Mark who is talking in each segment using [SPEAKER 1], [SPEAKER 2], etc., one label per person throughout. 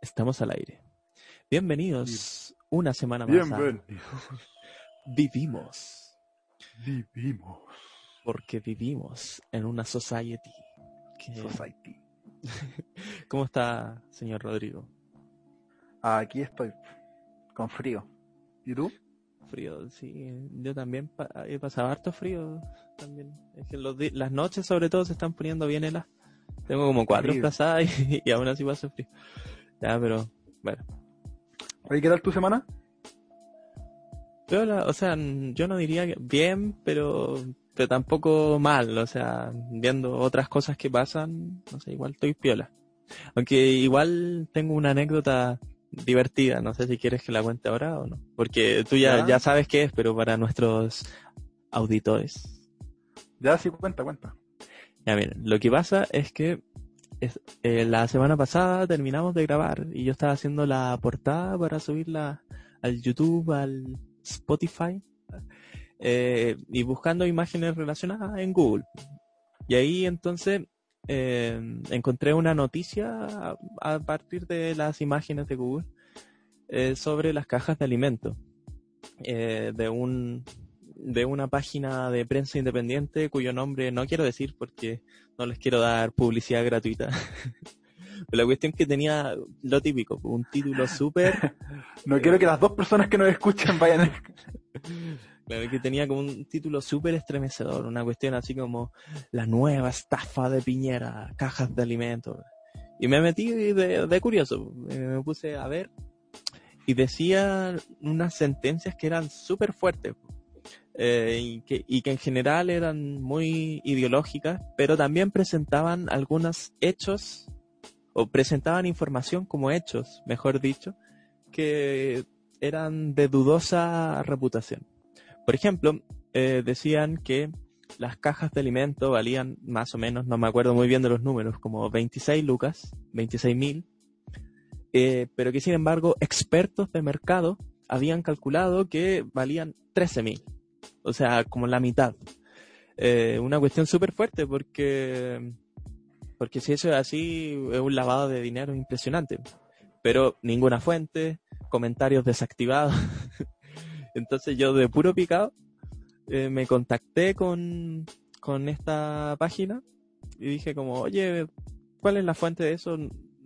[SPEAKER 1] Estamos al aire. Bienvenidos una semana más. a
[SPEAKER 2] Bienvenidos.
[SPEAKER 1] Vivimos.
[SPEAKER 2] Vivimos.
[SPEAKER 1] Porque vivimos en una society. que-
[SPEAKER 2] Society.
[SPEAKER 1] ¿Cómo está, señor Rodrigo?
[SPEAKER 2] Aquí estoy. Con frío. ¿Y tú?
[SPEAKER 1] Frío, sí. Yo también pa- he pasado harto frío. También. Es que los las noches, sobre todo, se están poniendo bien heladas. Tengo como cuatro
[SPEAKER 2] Frío.
[SPEAKER 1] frazadas y, y aún así paso frío. Ya, pero bueno.
[SPEAKER 2] Oye, ¿qué tal tu semana?
[SPEAKER 1] La- o sea, yo no diría que bien, pero, pero tampoco mal. O sea, viendo otras cosas que pasan, no sé, igual estoy piola. Aunque igual tengo una anécdota divertida, no sé si quieres que la cuente ahora o no. Porque tú ya,
[SPEAKER 2] Ya.
[SPEAKER 1] ya sabes qué es, pero para nuestros auditores.
[SPEAKER 2] Ya sí, cuenta, cuenta.
[SPEAKER 1] Ya miren, lo que pasa es que eh, la semana pasada terminamos de grabar y yo estaba haciendo la portada para subirla al YouTube, al Spotify eh, y buscando imágenes relacionadas en Google. Y ahí entonces eh, encontré una noticia a, a partir de las imágenes de Google sobre las cajas de alimentos de un de una página de prensa independiente cuyo nombre no quiero decir porque no les quiero dar publicidad gratuita. Pero la cuestión que tenía lo típico, un título súper
[SPEAKER 2] No quiero que las dos personas que nos escuchen vayan.
[SPEAKER 1] Claro, que tenía como un título súper estremecedor, una cuestión así como la nueva estafa de Piñera, cajas de alimentos. Y me metí de, de curioso, me puse a ver y decía unas sentencias que eran súper fuertes eh, y, que, en general eran muy ideológicas, pero también presentaban algunos hechos o presentaban información como hechos, mejor dicho, que eran de dudosa reputación. Por ejemplo, eh, decían que las cajas de alimento valían más o menos, no me acuerdo muy bien de los números, como 26 lucas, 26 mil, eh, pero que sin embargo expertos de mercado habían calculado que valían 13 mil, o sea, como la mitad. Eh, una cuestión súper fuerte porque, porque si eso es así, es un lavado de dinero impresionante. Pero ninguna fuente, comentarios desactivados. Entonces yo de puro picado eh, me contacté con, con esta página y dije como, oye, ¿cuál es la fuente de eso?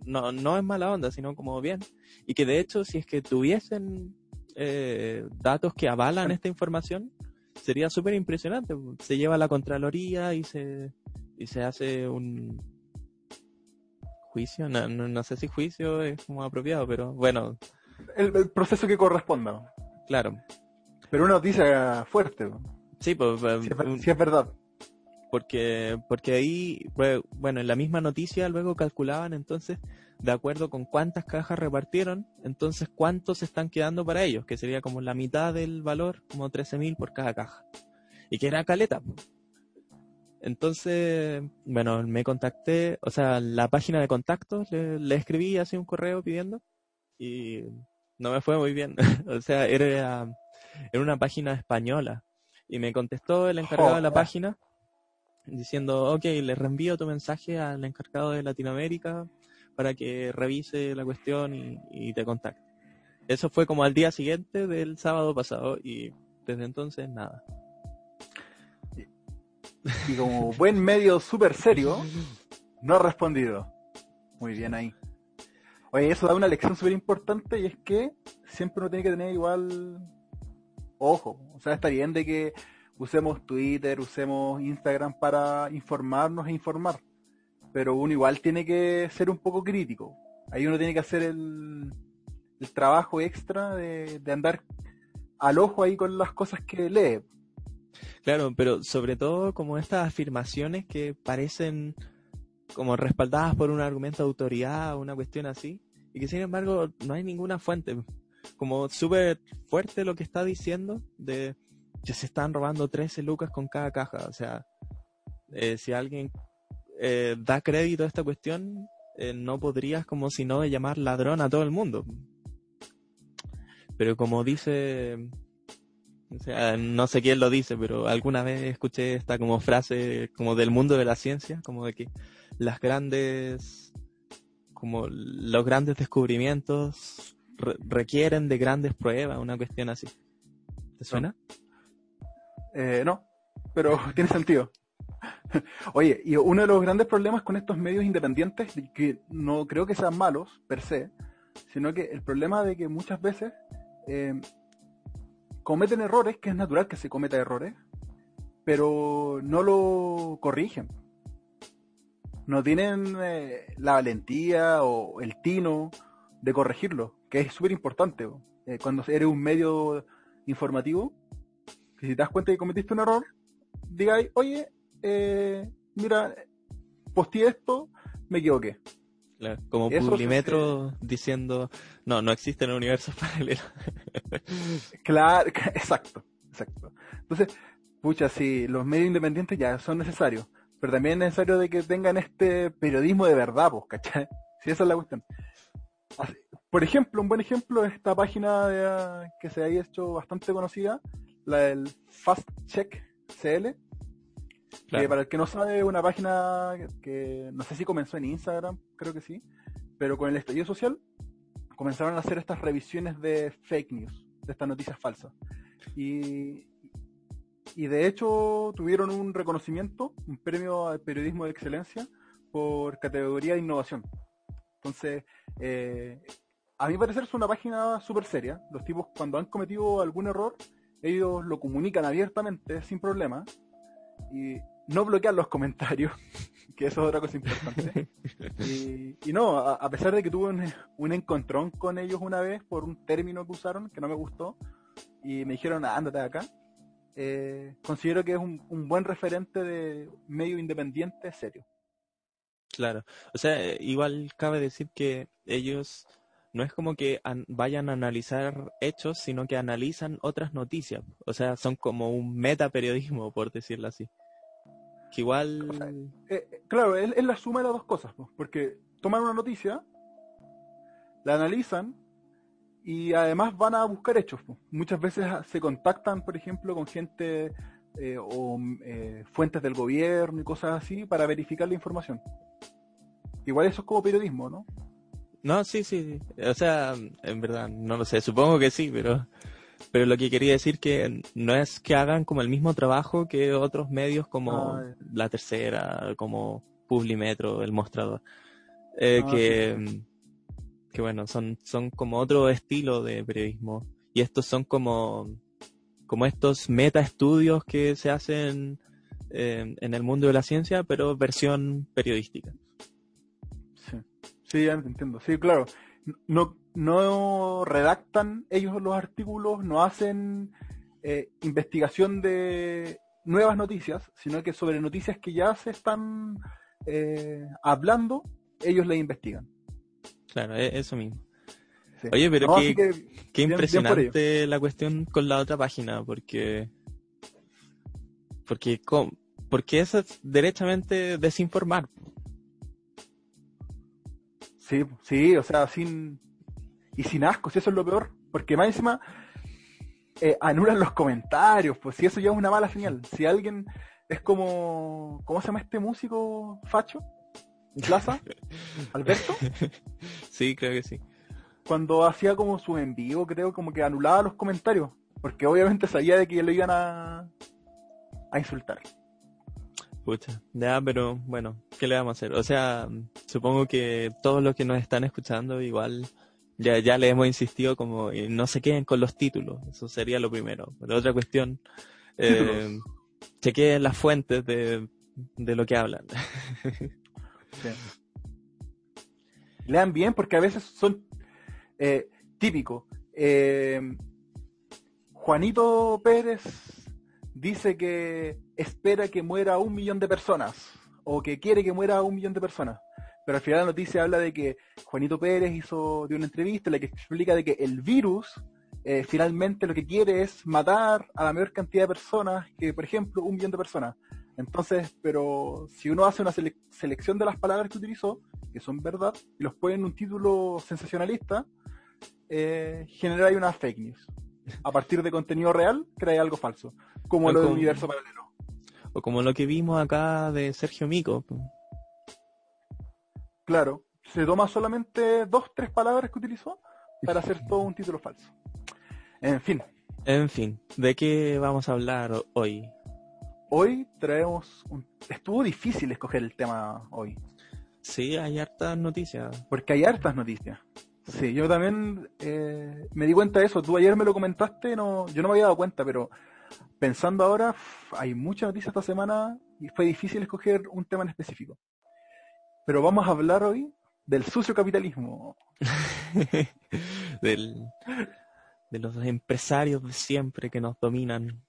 [SPEAKER 1] No, no es mala onda, sino como bien. Y que de hecho, si es que tuviesen eh, datos que avalan esta información, sería súper impresionante. Se lleva a la Contraloría y se, y se hace un juicio. No, no, no sé si juicio es como apropiado, pero bueno,
[SPEAKER 2] El, el proceso que corresponda.
[SPEAKER 1] claro.
[SPEAKER 2] Pero una noticia fuerte.
[SPEAKER 1] Sí, pues,
[SPEAKER 2] Si es, si es verdad.
[SPEAKER 1] porque porque ahí bueno en la misma noticia luego calculaban entonces de acuerdo con cuántas cajas repartieron entonces cuántos se están quedando para ellos que sería como la mitad del valor como 13.000 por cada caja. Y que era caleta entonces bueno me contacté o sea la página de contactos le, le escribí así un correo pidiendo y no me fue muy bien. O sea era era una página española y me contestó el encargado de la página diciendo, ok, le reenvío tu mensaje al encargado de Latinoamérica para que revise la cuestión y, te contacte. Eso fue como al día siguiente del sábado pasado y desde entonces nada.
[SPEAKER 2] Y como buen medio súper serio, no ha respondido. Muy bien ahí. Oye, eso da una lección súper importante y es que siempre uno tiene que tener igual ojo. O sea, está bien de que usemos Twitter, usemos Instagram para informarnos e informar. Pero uno igual tiene que ser un poco crítico. Ahí uno tiene que hacer el, trabajo extra de, de andar al ojo ahí con las cosas que lee.
[SPEAKER 1] Claro, pero sobre todo como estas afirmaciones que parecen como respaldadas por un argumento de autoridad o una cuestión así, y que sin embargo no hay ninguna fuente. Como súper fuerte lo que está diciendo de que se están robando 13 lucas con cada caja. O sea, eh, si alguien eh, da crédito a esta cuestión, eh, no podrías como si no llamar ladrón a todo el mundo. Pero como dice, o sea, no sé quién lo dice, pero alguna vez escuché esta como frase como del mundo de la ciencia, como de que las grandes como los grandes descubrimientos requieren de grandes pruebas, una cuestión así. ¿Te suena?
[SPEAKER 2] Eh, no, pero tiene sentido. Oye, y uno de los grandes problemas con estos medios independientes, que no creo que sean malos per se, sino que el problema de que muchas veces eh, cometen errores, que es natural que se cometa errores, pero no lo corrigen. No tienen eh, la valentía o el tino de corregirlo, que es súper importante. Eh, cuando eres un medio informativo, que si te das cuenta que cometiste un error, digáis, oye, eh, mira, posteé esto, me equivoqué.
[SPEAKER 1] como Publimetro diciendo, no, no existen universos paralelos.
[SPEAKER 2] claro, exacto, exacto. Entonces, pucha, sí, los medios independientes ya son necesarios, pero también es necesario de que tengan este periodismo de verdad, pues, ¿cachai? Si esa es la cuestión. Por ejemplo, un buen ejemplo es esta página que se ha hecho bastante conocida, la del Fast Check CL, que para el que no sabe, una página que no sé si comenzó en Instagram, creo que sí, pero con el estallido social comenzaron a hacer estas revisiones de fake news, de estas noticias falsas. Y, y de hecho tuvieron un reconocimiento, un premio al periodismo de excelencia por categoría de innovación. Entonces, eh, a mi parecer es una página súper seria. Los tipos cuando han cometido algún error, ellos lo comunican abiertamente, sin problema. Y no bloquean los comentarios, que eso es otra cosa importante. Y, no, a, pesar de que tuve un, encontrón con ellos una vez por un término que usaron que no me gustó, y me dijeron, ah, ándate de acá, eh, considero que es un, un buen referente de medio independiente serio.
[SPEAKER 1] Claro, o sea, igual cabe decir que ellos no es como que vayan a analizar hechos, sino que analizan otras noticias. O sea, son como un metaperiodismo, por decirlo así. Que igual...
[SPEAKER 2] Eh, eh, claro, es, la suma de las dos cosas, porque toman una noticia, la analizan y además van a buscar hechos. Muchas veces se contactan, por ejemplo, con gente o fuentes del gobierno y cosas así para verificar la información. Igual eso es como periodismo, ¿no?
[SPEAKER 1] No, sí, sí. O sea, en verdad, no lo sé. Supongo que sí, pero, pero lo que quería decir que no es que hagan como el mismo trabajo que otros medios como ah, La Tercera, como Publimetro, El Mostrador. Eh, ah, que, que bueno, son, son como otro estilo de periodismo. Y estos son como, como estos meta estudios que se hacen eh, en el mundo de la ciencia, pero versión periodística.
[SPEAKER 2] Sí, ya entiendo. Sí, claro. No, no redactan ellos los artículos, no hacen eh, investigación de nuevas noticias, sino que sobre noticias que ya se están eh, hablando, ellos le investigan.
[SPEAKER 1] Claro, e-, eso mismo. Oye, pero qué, impresionante la cuestión con la otra página, porque porque porque eso es derechamente desinformar.
[SPEAKER 2] Sí, sí, o sea, sin. Y sin asco, si eso es lo peor. Porque más encima eh, anulan los comentarios, pues si eso ya es una mala señal. Si alguien es como. ¿Cómo se llama este músico facho? Plaza? ¿Alberto?
[SPEAKER 1] Sí, creo que sí.
[SPEAKER 2] Cuando hacía como su envío, creo, como que anulaba los comentarios. Porque obviamente sabía de que lo iban a, a insultar.
[SPEAKER 1] Pucha, ya, pero bueno, ¿qué le vamos a hacer? O sea, supongo que todos los que nos están escuchando igual ya, ya le hemos insistido como no se queden con los títulos, eso sería lo primero. Pero otra cuestión, eh, chequeen las fuentes de, de lo que hablan.
[SPEAKER 2] Lean bien porque a veces son eh, típicos. Eh, Juanito Pérez dice que espera que muera un millón de personas o que quiere que muera un millón de personas. Pero al final la noticia habla de que Juanito Pérez hizo de una entrevista en la que explica de que el virus eh, finalmente lo que quiere es matar a la mayor cantidad de personas que, por ejemplo, un millón de personas. Entonces, pero si uno hace una selección de las palabras que utilizó, que son verdad, y los pone en un título sensacionalista, eh, genera ahí una fake news. A partir de contenido real, crea algo falso como lo del universo paralelo.
[SPEAKER 1] O como lo que vimos acá de Sergio Mico.
[SPEAKER 2] Claro, se toma solamente dos, tres palabras que utilizó para hacer todo un título falso. En fin.
[SPEAKER 1] En fin, ¿de qué vamos a hablar hoy?
[SPEAKER 2] Hoy traemos un... Estuvo difícil escoger el tema hoy.
[SPEAKER 1] Sí, hay hartas noticias.
[SPEAKER 2] Porque hay hartas noticias. Sí, yo también eh, me di cuenta de eso. Tú ayer me lo comentaste, no, yo no me había dado cuenta, pero pensando ahora, hay mucha noticia esta semana y fue difícil escoger un tema en específico. Pero vamos a hablar hoy del sucio capitalismo.
[SPEAKER 1] del, de los empresarios de siempre que nos dominan.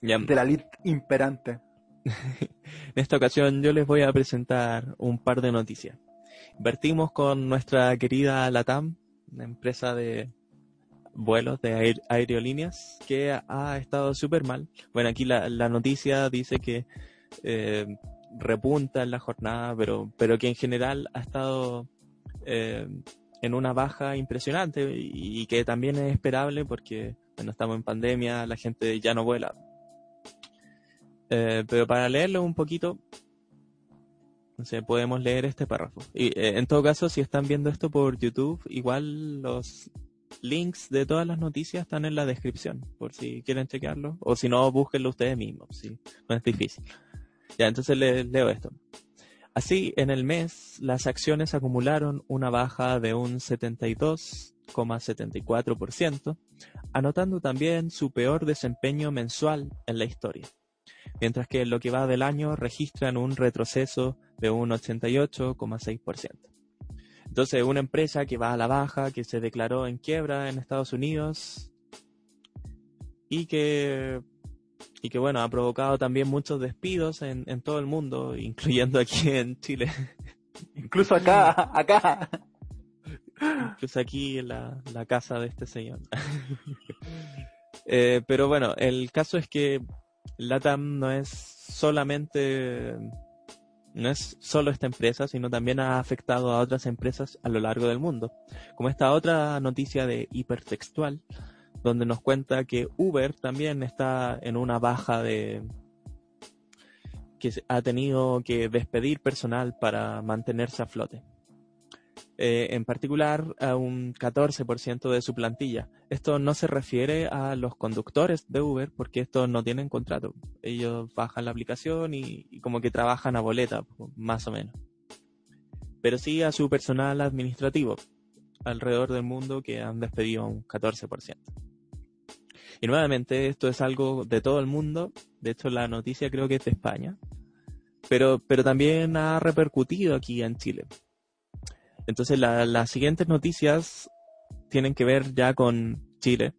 [SPEAKER 2] De la elite imperante.
[SPEAKER 1] en esta ocasión yo les voy a presentar un par de noticias. Vertimos con nuestra querida Latam, una empresa de vuelos de aerolíneas que ha estado súper mal. Bueno, aquí la, noticia dice que eh, repunta en la jornada, pero, pero que en general ha estado eh, en una baja impresionante y, que también es esperable porque bueno, estamos en pandemia, la gente ya no vuela. Eh, pero para leerlo un poquito, podemos leer este párrafo. Y en todo caso, si están viendo esto por YouTube, igual los links de todas las noticias están en la descripción, por si quieren chequearlo. O si no, búsquenlo ustedes mismos, no es difícil. Ya, entonces les leo esto. Así, en el mes, las acciones acumularon una baja de un 72,74%, anotando también su peor desempeño mensual en la historia, mientras que en lo que va del año registran un retroceso de un 88,6%. Entonces, una empresa que va a la baja, que se declaró en quiebra en Estados Unidos y que, y que bueno, ha provocado también muchos despidos en, en todo el mundo, incluyendo aquí en Chile.
[SPEAKER 2] Incluso acá, acá.
[SPEAKER 1] Incluso aquí en la, la casa de este señor. eh, pero bueno, el caso es que LATAM no es solamente no es solo esta empresa, sino también ha afectado a otras empresas a lo largo del mundo. Como esta otra noticia de hipertextual, donde nos cuenta que Uber también está en una baja de que ha tenido que despedir personal para mantenerse a flote. Eh, en particular a un 14% de su plantilla. Esto no se refiere a los conductores de Uber porque estos no tienen contrato. Ellos bajan la aplicación y, como que trabajan a boleta, más o menos. Pero sí a su personal administrativo alrededor del mundo que han despedido un 14%. Y nuevamente esto es algo de todo el mundo. De hecho la noticia creo que es de España. Pero, pero también ha repercutido aquí en Chile. Entonces las siguientes noticias tienen que ver ya con Chile,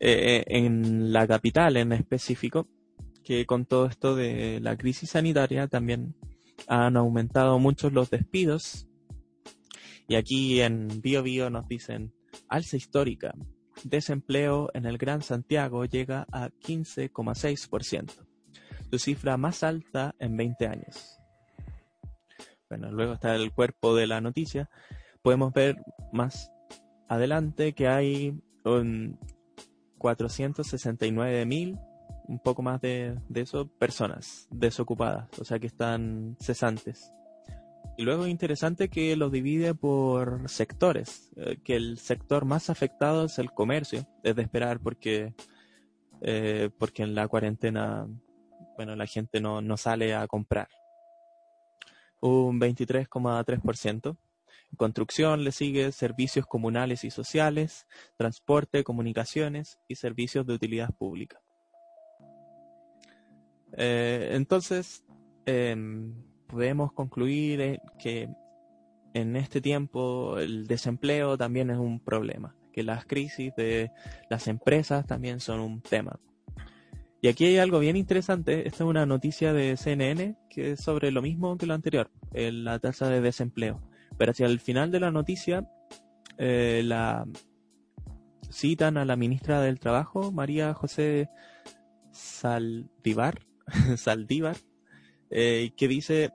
[SPEAKER 1] eh, eh, en la capital en específico, que con todo esto de la crisis sanitaria también han aumentado mucho los despidos. Y aquí en Bio Bio nos dicen, alza histórica, desempleo en el Gran Santiago llega a 15,6%, su cifra más alta en 20 años. Bueno, luego está el cuerpo de la noticia. Podemos ver más adelante que hay un 469 mil, un poco más de, eso, personas desocupadas, o sea que están cesantes. Y luego es interesante que lo divide por sectores, eh, que el sector más afectado es el comercio, es de esperar porque, eh, porque en la cuarentena, bueno, la gente no, no sale a comprar un 23,3%. Construcción le sigue servicios comunales y sociales, transporte, comunicaciones y servicios de utilidad pública. Eh, entonces, em, podemos concluir que en este tiempo el desempleo también es un problema, que las crisis de las empresas también son un tema. Y aquí hay algo bien interesante. Esta es una noticia de CNN que es sobre lo mismo que lo anterior, la tasa de desempleo. Pero hacia el final de la noticia, eh, la citan a la ministra del Trabajo, María José Saldívar, Saldívar eh, que dice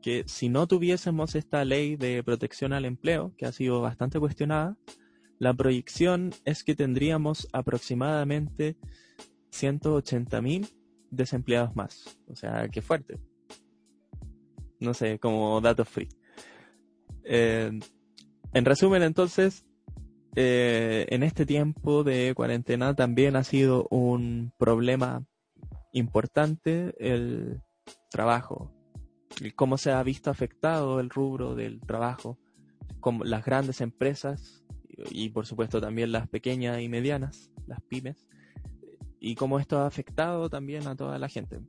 [SPEAKER 1] que si no tuviésemos esta ley de protección al empleo, que ha sido bastante cuestionada, la proyección es que tendríamos aproximadamente 180.000 desempleados más. O sea, qué fuerte. No sé, como datos free. Eh, en resumen, entonces, eh, en este tiempo de cuarentena también ha sido un problema importante el trabajo, cómo se ha visto afectado el rubro del trabajo, como las grandes empresas y por supuesto también las pequeñas y medianas, las pymes, y cómo esto ha afectado también a toda la gente.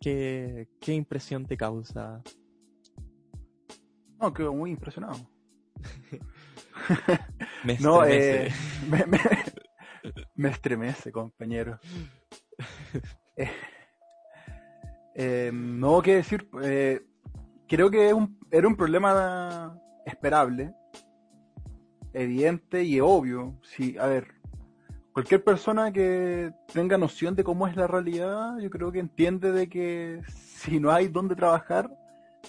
[SPEAKER 1] ¿Qué, qué impresión te causa?
[SPEAKER 2] No, quedo muy impresionado.
[SPEAKER 1] me
[SPEAKER 2] No, eh, me, me- me estremece, compañero. Eh, eh, no, qué decir, eh, creo que un- era un problema esperable, evidente y obvio. Si, a ver, cualquier persona que tenga noción de cómo es la realidad, yo creo que entiende de que si no hay dónde trabajar,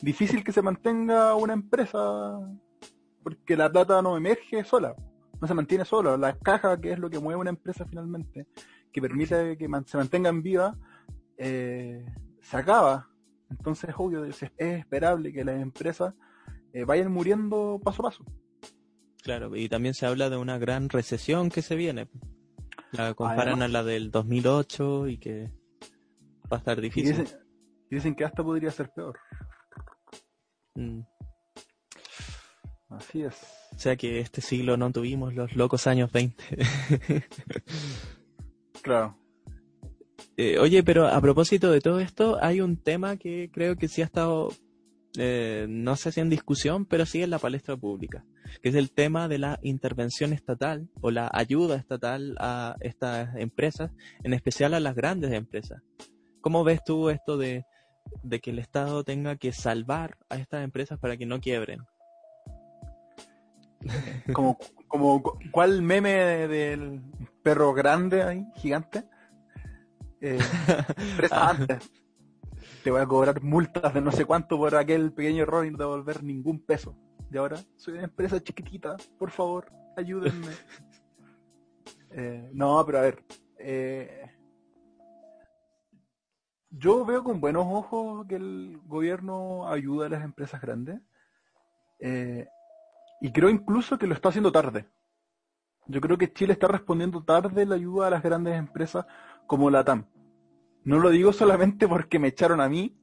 [SPEAKER 2] difícil que se mantenga una empresa porque la plata no emerge sola, no se mantiene sola. La caja, que es lo que mueve una empresa finalmente, que permite que se mantengan viva, eh, se acaba. Entonces, obvio, es, es esperable que las empresas eh, vayan muriendo paso a paso.
[SPEAKER 1] Claro, y también se habla de una gran recesión que se viene. La comparan
[SPEAKER 2] Además.
[SPEAKER 1] a la del 2008 y que va a estar
[SPEAKER 2] Y
[SPEAKER 1] difícil.
[SPEAKER 2] dicen que hasta podría ser peor.
[SPEAKER 1] Mm.
[SPEAKER 2] Así es.
[SPEAKER 1] O sea que este siglo no tuvimos los locos años 20.
[SPEAKER 2] Claro.
[SPEAKER 1] Eh, oye, pero a propósito de todo esto, hay un tema que creo que sí ha estado, eh, no sé si en discusión, pero sí en la palestra pública, que es el tema de la intervención estatal o la ayuda estatal a estas empresas, en especial a las grandes empresas. ¿Cómo ves tú esto de, de que el Estado tenga que salvar a estas empresas para que no quiebren?
[SPEAKER 2] Como, como, ¿cuál meme del perro grande ahí, gigante? Eh, empresa antes. Te voy a cobrar multas de no sé cuánto por aquel pequeño error y no te voy a devolver ningún peso. Y ahora soy una empresa chiquitita, por favor, ayúdenme. Eh, no, pero a ver. eh, yo veo con buenos ojos que el gobierno ayuda a las empresas grandes. Eh, y creo incluso que lo está haciendo tarde. Yo creo que Chile está respondiendo tarde la ayuda a las grandes empresas como la TAM. No lo digo solamente porque me echaron a mí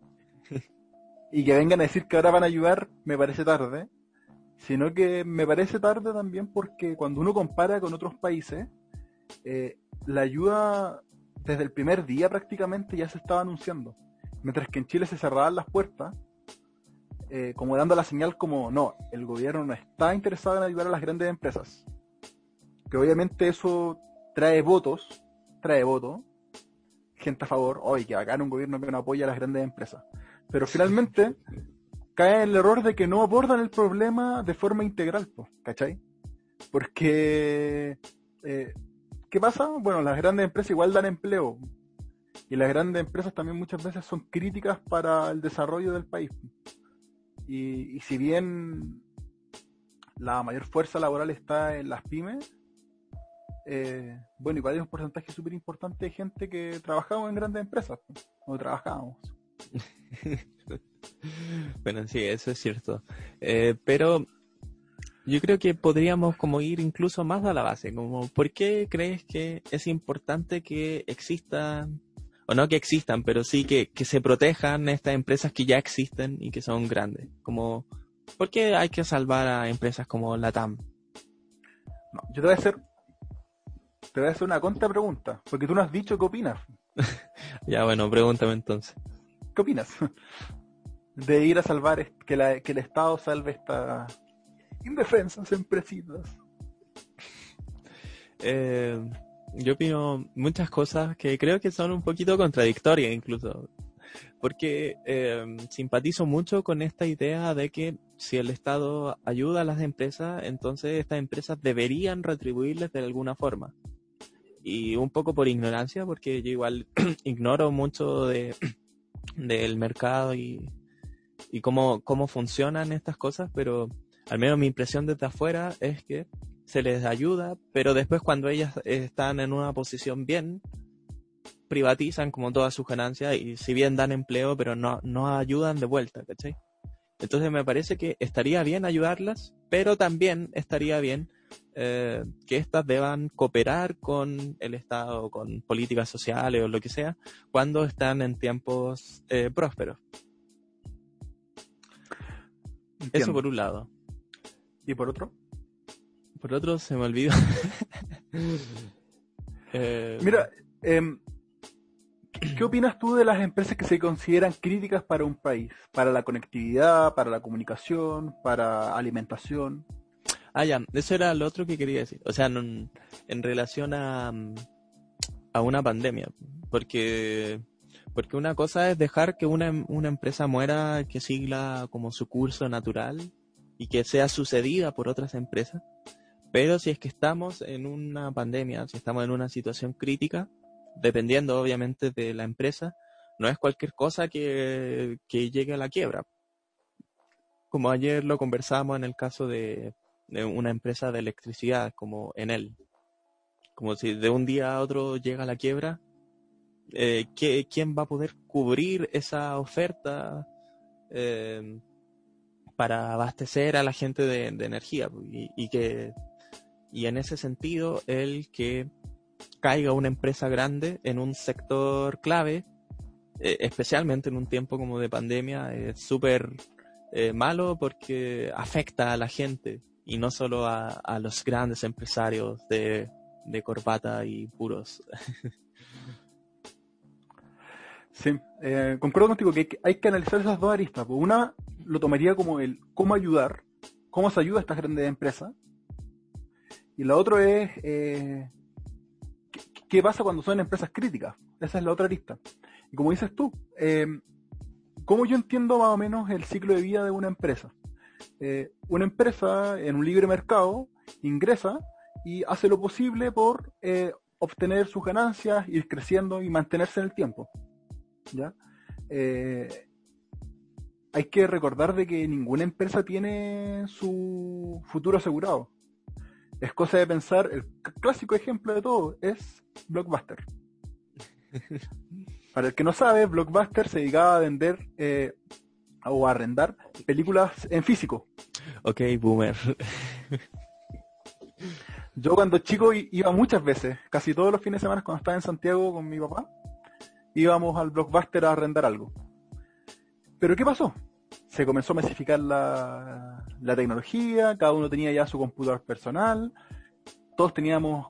[SPEAKER 2] y que vengan a decir que ahora van a ayudar, me parece tarde, sino que me parece tarde también porque cuando uno compara con otros países, eh, la ayuda desde el primer día prácticamente ya se estaba anunciando. Mientras que en Chile se cerraban las puertas, eh, como dando la señal como, no, el gobierno no está interesado en ayudar a las grandes empresas. Que obviamente eso trae votos, trae votos, gente a favor, hoy que bacán un gobierno que no apoya a las grandes empresas. Pero finalmente cae en el error de que no abordan el problema de forma integral, po, ¿cachai? Porque, eh, ¿qué pasa? Bueno, las grandes empresas igual dan empleo. Y las grandes empresas también muchas veces son críticas para el desarrollo del país. Y, y si bien la mayor fuerza laboral está en las pymes, eh, bueno, igual hay un porcentaje súper importante de gente que trabajamos en grandes empresas, o trabajábamos.
[SPEAKER 1] Bueno, sí, eso es cierto. Eh, pero yo creo que podríamos como ir incluso más a la base, como ¿por qué crees que es importante que existan, o no que existan, pero sí que, que se protejan estas empresas que ya existen y que son grandes? Como, ¿por qué hay que salvar a empresas como la TAM?
[SPEAKER 2] No, yo te voy a hacer, te voy a hacer una contrapregunta, porque tú no has dicho qué opinas.
[SPEAKER 1] Ya, bueno, pregúntame entonces.
[SPEAKER 2] ¿Qué opinas? De ir a salvar, que, la- que el Estado salve estas indefensas empresitas.
[SPEAKER 1] Eh, yo opino muchas cosas que creo que son un poquito contradictorias incluso. Porque eh, simpatizo mucho con esta idea de que si el Estado ayuda a las empresas, entonces estas empresas deberían retribuirles de alguna forma. Y un poco por ignorancia, porque yo igual ignoro mucho de, del mercado y, y cómo, cómo funcionan estas cosas, pero al menos mi impresión desde afuera es que se les ayuda, pero después cuando ellas están en una posición bien, privatizan como todas sus ganancias y si bien dan empleo, pero no, no ayudan de vuelta, ¿cachai? Entonces me parece que estaría bien ayudarlas, pero también estaría bien eh, que éstas deban cooperar con el Estado, con políticas sociales o lo que sea, cuando están en tiempos eh, prósperos. Eso por un lado.
[SPEAKER 2] ¿Y por otro?
[SPEAKER 1] Por otro se me olvidó.
[SPEAKER 2] Eh, Mira, em, ¿qué opinas tú de las empresas que se consideran críticas para un país? Para la conectividad, para la comunicación, para alimentación.
[SPEAKER 1] Ah, ya, eso era lo otro que quería decir. O sea, en, relación a, a una pandemia. Porque porque una cosa es dejar que una, una empresa muera, que sigla como su curso natural y que sea sucedida por otras empresas. Pero si es que estamos en una pandemia, si estamos en una situación crítica, dependiendo obviamente de la empresa, no es cualquier cosa que, que llegue a la quiebra. Como ayer lo conversamos en el caso de, de una empresa de electricidad como Enel. Como si de un día a otro llega la quiebra, eh, ¿quién va a poder cubrir esa oferta eh, para abastecer a la gente de, energía? Y, que y en ese sentido, el que caiga una empresa grande en un sector clave, eh, especialmente en un tiempo como de pandemia, es súper malo porque afecta a la gente y no solo a, los grandes empresarios de, de corbata y puros.
[SPEAKER 2] Sí, eh, concuerdo contigo que hay que analizar esas dos aristas. Pues una lo tomaría como el cómo ayudar, cómo se ayuda a estas grandes empresas. Y la otra es eh, ¿qué, pasa cuando son empresas críticas. Esa es la otra arista. Y como dices tú, eh, ¿cómo yo entiendo más o menos el ciclo de vida de una empresa? Eh, una empresa en un libre mercado ingresa y hace lo posible por obtener sus ganancias, ir creciendo y mantenerse en el tiempo. ¿ya? Eh, hay que recordar de que ninguna empresa tiene su futuro asegurado. Es cosa de pensar, el clásico ejemplo de todo es Blockbuster. Para el que no sabe, Blockbuster se dedicaba a vender eh, o arrendar películas en físico.
[SPEAKER 1] Ok, boomer.
[SPEAKER 2] Yo cuando chico iba muchas veces, casi todos los fines de semana cuando estaba en Santiago con mi papá, íbamos al blockbuster a arrendar algo. Pero ¿qué pasó? Se comenzó a masificar la, tecnología, cada uno tenía ya su computador personal, todos teníamos,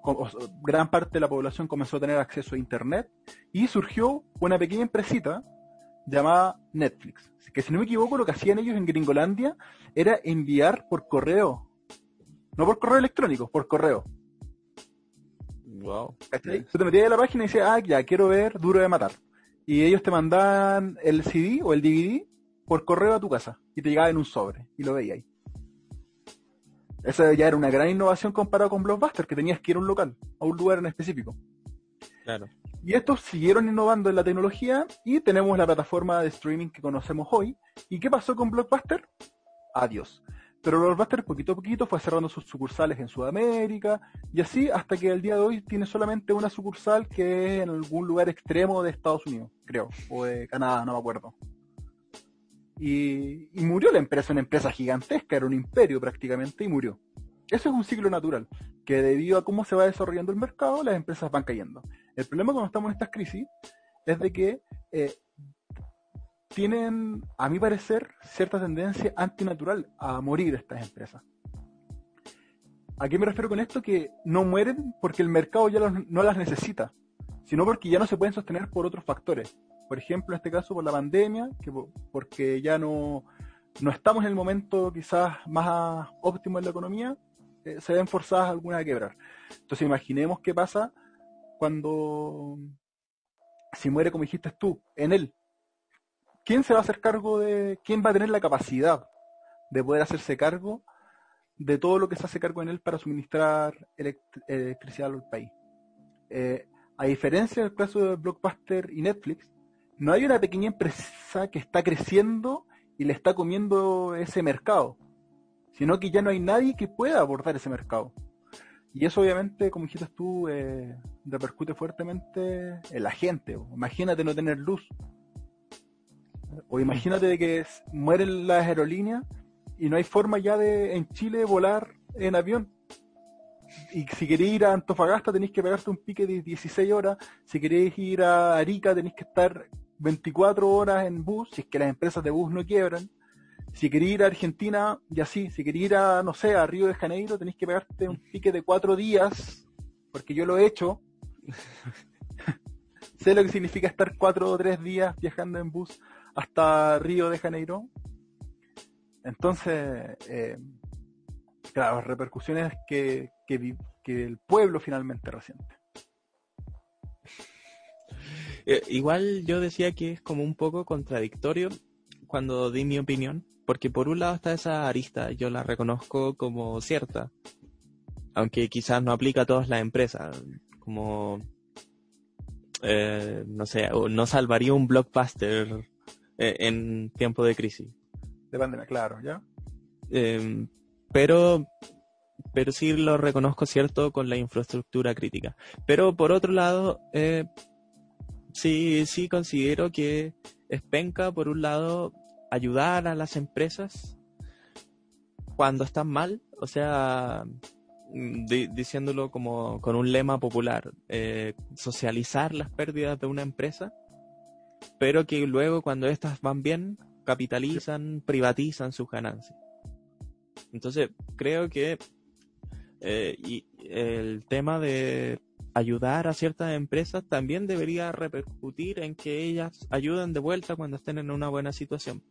[SPEAKER 2] gran parte de la población comenzó a tener acceso a Internet y surgió una pequeña empresita llamada Netflix. Que si no me equivoco, lo que hacían ellos en Gringolandia era enviar por correo. No por correo electrónico, por correo.
[SPEAKER 1] Wow.
[SPEAKER 2] Tú te metías en la página y decías, ah, ya, quiero ver Duro de Matar. Y ellos te mandaban el CD o el DVD por correo a tu casa y te llegaba en un sobre y lo veías ahí. Esa ya era una gran innovación comparado con Blockbuster, que tenías que ir a un local, a un lugar en específico. Y estos siguieron innovando en la tecnología y tenemos la plataforma de streaming que conocemos hoy. ¿Y qué pasó con Blockbuster? Adiós. Pero Blockbuster poquito a poquito fue cerrando sus sucursales en Sudamérica y así hasta que el día de hoy tiene solamente una sucursal que es en algún lugar extremo de Estados Unidos, creo, o de Canadá, no me acuerdo. Y, murió la empresa, una empresa gigantesca, era un imperio prácticamente y murió. Eso es un ciclo natural, que debido a cómo se va desarrollando el mercado, las empresas van cayendo. El problema cuando estamos en estas crisis es de que eh, tienen, a mi parecer, cierta tendencia antinatural a morir estas empresas. ¿A qué me refiero con esto? Que no mueren porque el mercado ya no las necesita, sino porque ya no se pueden sostener por otros factores. Por ejemplo, en este caso por la pandemia, que porque ya no, no estamos en el momento quizás más óptimo en la economía, eh, se ven forzadas algunas a quebrar. Entonces imaginemos qué pasa cuando, si muere como dijiste tú, en él, ¿quién se va a hacer cargo de, quién va a tener la capacidad de poder hacerse cargo de todo lo que se hace cargo en él para suministrar electricidad al país? Eh, a diferencia del caso de Blockbuster y Netflix, no hay una pequeña empresa que está creciendo y le está comiendo ese mercado, sino que ya no hay nadie que pueda abordar ese mercado. Y eso obviamente, como dijiste tú, eh, repercute fuertemente en la gente. Imagínate no tener luz, O imagínate que mueren las aerolíneas y no hay forma ya de en Chile volar en avión. Y si queréis ir a Antofagasta tenéis que pegarte un pique de 16 horas. Si queréis ir a Arica tenéis que estar 24 horas en bus, si es que las empresas de bus no quiebran. Si queréis ir a Argentina, y así. Si queréis ir a, no sé, a Río de Janeiro, tenéis que pegarte un pique de 4 días, porque yo lo he hecho. sé lo que significa estar 4 o 3 días viajando en bus hasta Río de Janeiro. Entonces, eh, claro, repercusiones que, que, que el pueblo finalmente resiente.
[SPEAKER 1] Eh, igual yo decía que es como un poco contradictorio cuando di mi opinión, porque por un lado está esa arista, yo la reconozco como cierta, aunque quizás no aplica a todas las empresas, como, eh, no sé, no salvaría un blockbuster eh, en tiempo de crisis.
[SPEAKER 2] De pandemia, claro, ¿ya?
[SPEAKER 1] Eh, pero pero sí lo reconozco cierto con la infraestructura crítica. Pero por otro lado, eh, sí, sí considero que es penca, por un lado, ayudar a las empresas cuando están mal, o sea, di- diciéndolo como con un lema popular, eh, socializar las pérdidas de una empresa, pero que luego cuando estas van bien, capitalizan, privatizan sus ganancias. Entonces, creo que eh, y el tema de ayudar a ciertas empresas también debería repercutir en que ellas ayuden de vuelta cuando estén en una buena situación.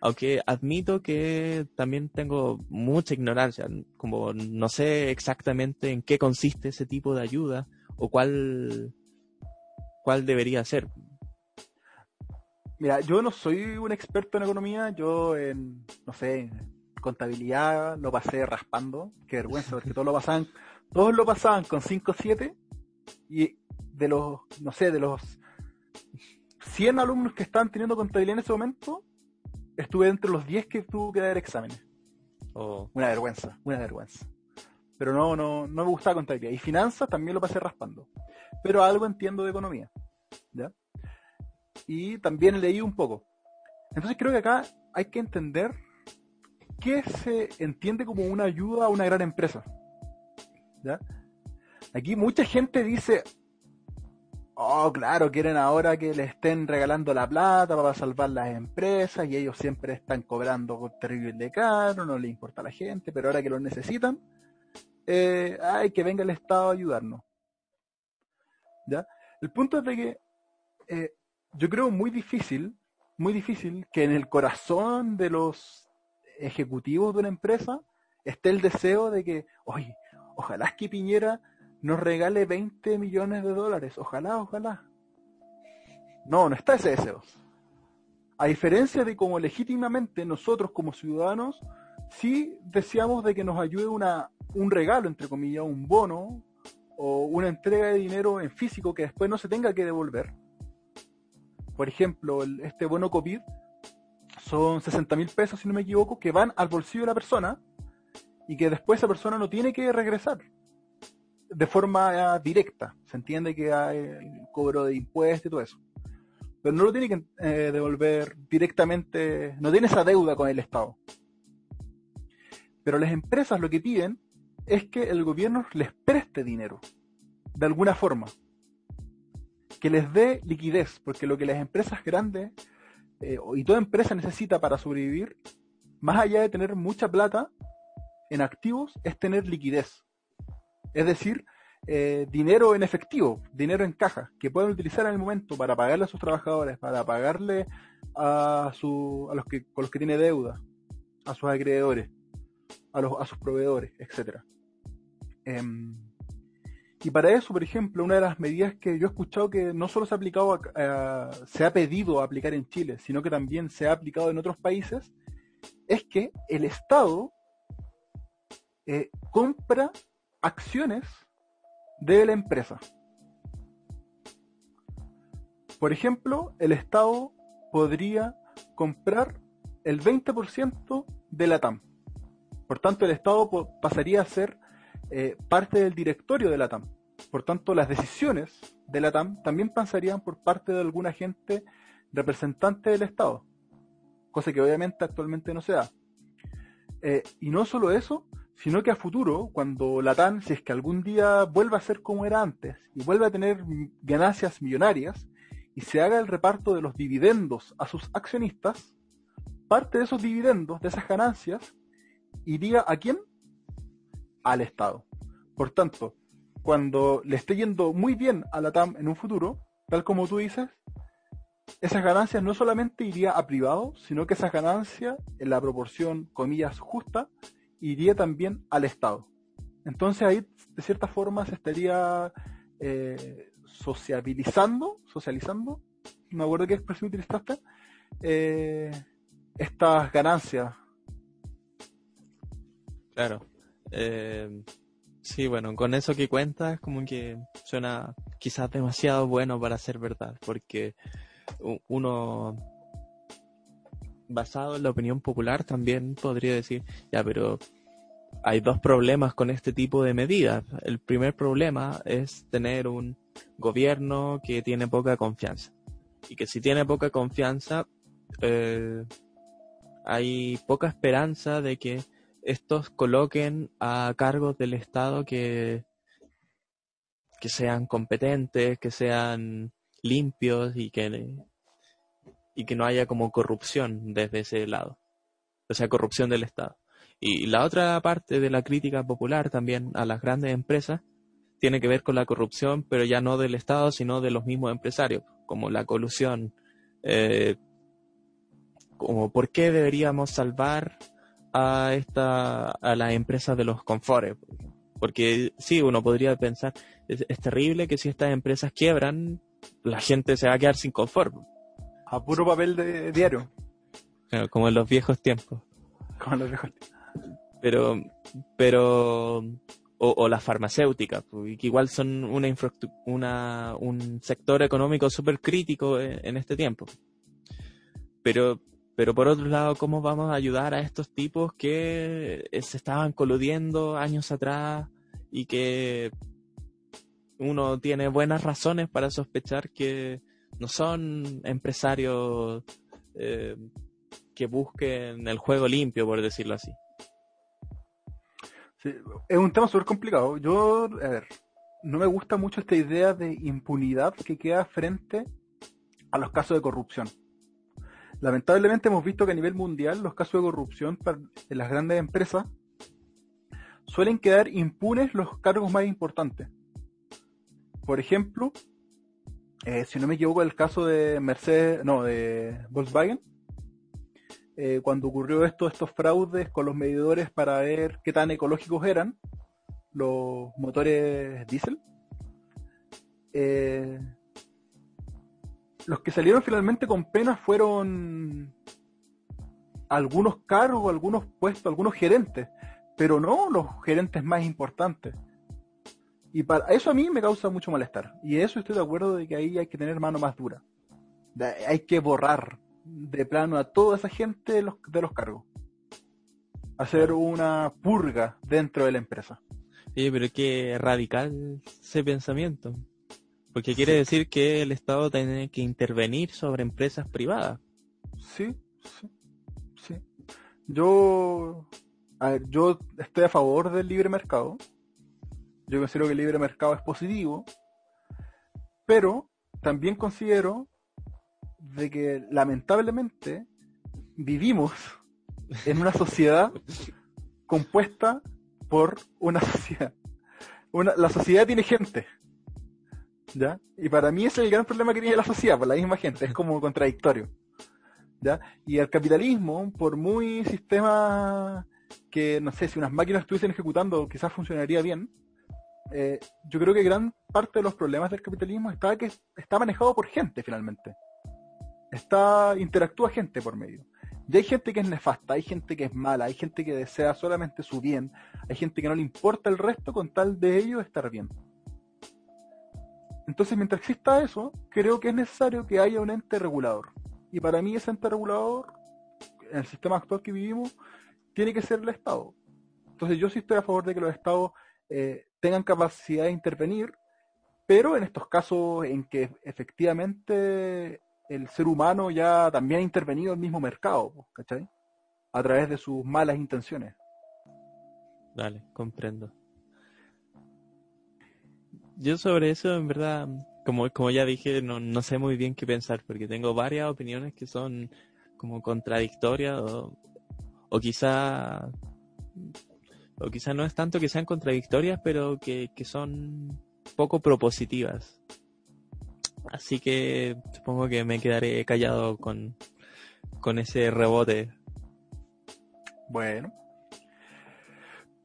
[SPEAKER 1] Aunque admito que también tengo mucha ignorancia, como no sé exactamente en qué consiste ese tipo de ayuda o cuál, cuál debería ser.
[SPEAKER 2] Mira, yo no soy un experto en economía, yo en, no sé, contabilidad lo pasé raspando, qué vergüenza, porque todos lo pasaban, todos lo pasaban con 5 7 y de los, no sé, de los 100 alumnos que estaban teniendo contabilidad en ese momento, estuve entre los 10 que tuvo que dar exámenes.
[SPEAKER 1] O
[SPEAKER 2] Una vergüenza, una vergüenza. Pero no, no, no me gustaba contabilidad. Y finanzas también lo pasé raspando. Pero algo entiendo de economía. ¿Ya? Y también leí un poco. Entonces creo que acá hay que entender qué se entiende como una ayuda a una gran empresa. ¿Ya? Aquí mucha gente dice, oh, claro, quieren ahora que le estén regalando la plata para salvar las empresas y ellos siempre están cobrando terrible caro, no le importa a la gente, pero ahora que lo necesitan, eh, hay que venga el Estado a ayudarnos. ¿Ya? El punto es de que eh, yo creo muy difícil, muy difícil que en el corazón de los ejecutivos de una empresa esté el deseo de que, oye, ojalá que Piñera nos regale 20 millones de dólares, ojalá, ojalá. No, no está ese deseo. A diferencia de como legítimamente nosotros como ciudadanos sí deseamos de que nos ayude una, un regalo, entre comillas, un bono o una entrega de dinero en físico que después no se tenga que devolver. Por ejemplo, este bono COVID son 60 mil pesos, si no me equivoco, que van al bolsillo de la persona y que después esa persona no tiene que regresar de forma eh, directa. Se entiende que hay el cobro de impuestos y todo eso. Pero no lo tiene que eh, devolver directamente, no tiene esa deuda con el Estado. Pero las empresas lo que piden es que el gobierno les preste dinero, de alguna forma. Que les dé liquidez, porque lo que las empresas grandes eh, y toda empresa necesita para sobrevivir, más allá de tener mucha plata en activos, es tener liquidez. Es decir, eh, dinero en efectivo, dinero en caja, que puedan utilizar en el momento para pagarle a sus trabajadores, para pagarle a, a los que, con los que tiene deuda, a sus acreedores, a, los, a sus proveedores, etcétera. Em, y para eso, por ejemplo, una de las medidas que yo he escuchado que no solo se ha aplicado, se ha pedido aplicar en Chile, sino que también se ha aplicado en otros países, es que el Estado eh, compra acciones de la empresa. Por ejemplo, el Estado podría comprar el 20% de la TAM. Por tanto, el Estado pasaría a ser eh, parte del directorio de la TAM. Por tanto, las decisiones de la TAM también pasarían por parte de alguna gente representante del Estado, cosa que obviamente actualmente no se da. Eh, y no solo eso, sino que a futuro, cuando la TAN, si es que algún día vuelva a ser como era antes y vuelva a tener ganancias millonarias y se haga el reparto de los dividendos a sus accionistas, parte de esos dividendos, de esas ganancias, iría a quién? Al Estado. Por tanto, cuando le esté yendo muy bien a la TAM en un futuro, tal como tú dices, esas ganancias no solamente iría a privado, sino que esas ganancias, en la proporción, comillas, justa, iría también al Estado. Entonces ahí, de cierta forma, se estaría eh, sociabilizando, socializando, no me acuerdo qué expresión utilizaste, eh, estas ganancias.
[SPEAKER 1] Claro. Eh, sí, bueno, con eso que cuentas, como que suena quizás demasiado bueno para ser verdad, porque uno basado en la opinión popular también podría decir, ya, pero hay dos problemas con este tipo de medidas. El primer problema es tener un gobierno que tiene poca confianza. Y que si tiene poca confianza, eh, hay poca esperanza de que estos coloquen a cargos del Estado que, que sean competentes, que sean limpios y que, y que no haya como corrupción desde ese lado. O sea, corrupción del Estado. Y la otra parte de la crítica popular también a las grandes empresas tiene que ver con la corrupción, pero ya no del Estado, sino de los mismos empresarios, como la colusión. Eh, como por qué deberíamos salvar a esta a las empresas de los confores porque sí uno podría pensar es, es terrible que si estas empresas quiebran la gente se va a quedar sin confort.
[SPEAKER 2] A puro papel de diario.
[SPEAKER 1] como en los viejos tiempos.
[SPEAKER 2] Como en los viejos
[SPEAKER 1] Pero, pero, o, las farmacéuticas, pues, que igual son una, una un sector económico súper crítico en, este tiempo. Pero, pero por otro lado, ¿cómo vamos a ayudar a estos tipos que se estaban coludiendo años atrás y que uno tiene buenas razones para sospechar que no son empresarios eh, que busquen el juego limpio, por decirlo así.
[SPEAKER 2] es un tema súper complicado. Yo, a ver, no me gusta mucho esta idea de impunidad que queda frente a los casos de corrupción. Lamentablemente hemos visto que a nivel mundial los casos de corrupción en las grandes empresas suelen quedar impunes los cargos más importantes. Por ejemplo, eh, si no me equivoco, el caso de Mercedes, no, de Volkswagen, eh, cuando ocurrió esto, estos fraudes con los medidores para ver qué tan ecológicos eran los motores diésel, eh, los que salieron finalmente con pena fueron algunos cargos, algunos puestos, algunos gerentes, pero no los gerentes más importantes. Y para eso a mí me causa mucho malestar. Y eso estoy de acuerdo de que ahí hay que tener mano más dura. hay que borrar de plano a toda esa gente de los, de los cargos. Hacer una purga dentro de la empresa.
[SPEAKER 1] Sí, pero qué radical ese pensamiento. Porque quiere decir que el Estado tiene que intervenir sobre empresas privadas.
[SPEAKER 2] Sí, sí, sí. Yo, a ver, yo estoy a favor del libre mercado yo considero que el libre mercado es positivo, pero también considero de que lamentablemente vivimos en una sociedad compuesta por una sociedad. la sociedad tiene gente. ¿Ya? Y para mí ese es el gran problema que tiene la sociedad, por la misma gente, es como contradictorio. ¿Ya? Y el capitalismo, por muy sistema que, no sé, si unas máquinas estuviesen ejecutando, quizás funcionaría bien, eh, yo creo que gran parte de los problemas del capitalismo está que está manejado por gente finalmente. Está, interactúa gente por medio. Y hay gente que es nefasta, hay gente que es mala, hay gente que desea solamente su bien, hay gente que no le importa el resto con tal de ello estar bien. Entonces, mientras exista eso, creo que es necesario que haya un ente regulador. Y para mí ese ente regulador, en el sistema actual que vivimos, tiene que ser el Estado. Entonces yo sí estoy a favor de que los Estados eh, tengan capacidad de intervenir, pero en estos casos en que efectivamente el ser humano ya también ha intervenido en el mismo mercado, ¿cachai? A través de sus malas intenciones.
[SPEAKER 1] Dale, comprendo. Yo sobre eso, en verdad, como, como ya dije, no, no sé muy bien qué pensar, porque tengo varias opiniones que son como contradictorias o, o quizá o quizá no es tanto que sean contradictorias, pero que, que son poco propositivas. Así que supongo que me quedaré callado con, con ese rebote.
[SPEAKER 2] Bueno.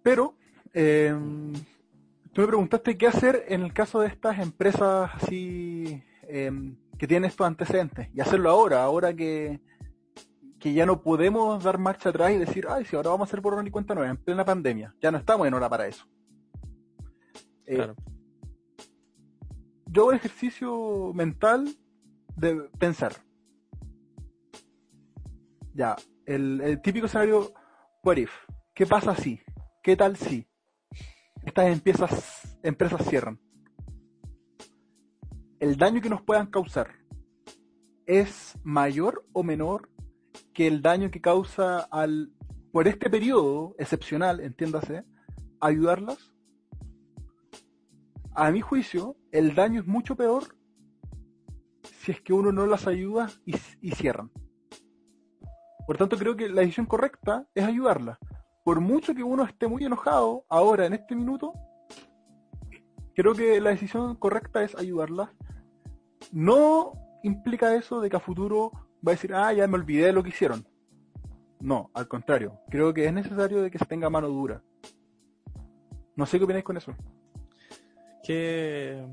[SPEAKER 2] Pero, eh, tú me preguntaste qué hacer en el caso de estas empresas así eh, que tienen estos antecedentes. Y hacerlo ahora, ahora que, que ya no podemos dar marcha atrás y decir, ay, si ahora vamos a hacer borrón y cuenta nueva en plena pandemia. Ya no estamos en hora para eso. Eh,
[SPEAKER 1] Claro.
[SPEAKER 2] yo hago ejercicio mental de pensar. Ya, el, el típico escenario, what if? ¿Qué pasa si? ¿Qué tal si? Estas empresas, empresas cierran. ¿El daño que nos puedan causar es mayor o menor que el daño que causa al, por este periodo excepcional, entiéndase, ayudarlas? a mi juicio, el daño es mucho peor si es que uno no las ayuda y, cierran. Por tanto, creo que la decisión correcta es ayudarlas. Por mucho que uno esté muy enojado ahora, en este minuto, creo que la decisión correcta es ayudarlas. No implica eso de que a futuro va a decir, ah, ya me olvidé de lo que hicieron. No, al contrario. Creo que es necesario de que se tenga mano dura. No sé qué opináis con eso.
[SPEAKER 1] Qué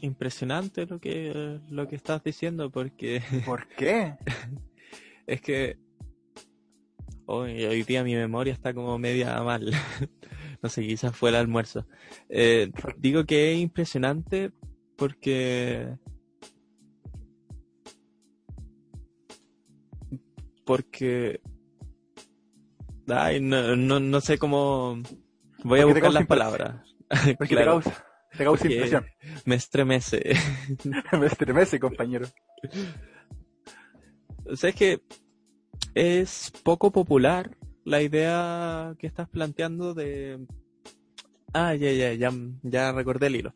[SPEAKER 1] impresionante lo que lo que estás diciendo porque
[SPEAKER 2] ¿Por qué?
[SPEAKER 1] es que hoy, hoy día mi memoria está como media mal. no sé, quizás fue el almuerzo. Eh, digo que es impresionante porque porque ay no, no, no sé cómo voy a
[SPEAKER 2] Porque
[SPEAKER 1] buscar las palabras
[SPEAKER 2] Porque
[SPEAKER 1] Claro.
[SPEAKER 2] te causa, te causa
[SPEAKER 1] Porque-
[SPEAKER 2] impresión.
[SPEAKER 1] me estremece
[SPEAKER 2] Me estremece, compañero.
[SPEAKER 1] O sea, es que es poco popular la idea que estás planteando de... Ah, ya, ya, ya, ya recordé el hilo.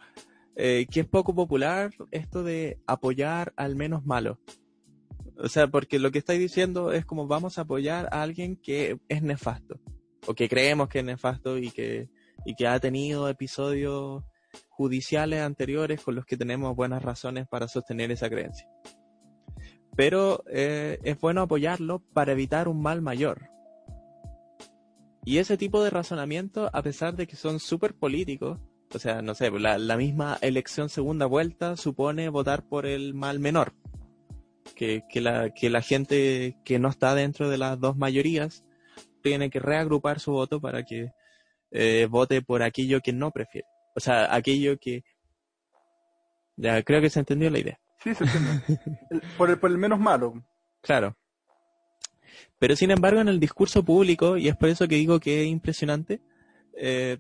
[SPEAKER 1] Eh, que es poco popular esto de apoyar al menos malo. O sea, porque lo que estáis diciendo es como vamos a apoyar a alguien que es nefasto. O que creemos que es nefasto y que, y que ha tenido episodios judiciales anteriores con los que tenemos buenas razones para sostener esa creencia pero eh, es bueno apoyarlo para evitar un mal mayor. Y ese tipo de razonamiento, a pesar de que son súper políticos, o sea, no sé, la, la misma elección segunda vuelta supone votar por el mal menor. Que, que, la, que la gente que no está dentro de las dos mayorías tiene que reagrupar su voto para que eh, vote por aquello que no prefiere. O sea, aquello que... Ya, creo que se entendió la idea.
[SPEAKER 2] Sí, se entiende. El- por, el, por el menos malo.
[SPEAKER 1] Claro. Pero sin embargo, en el discurso público, y es por eso que digo que es impresionante, eh,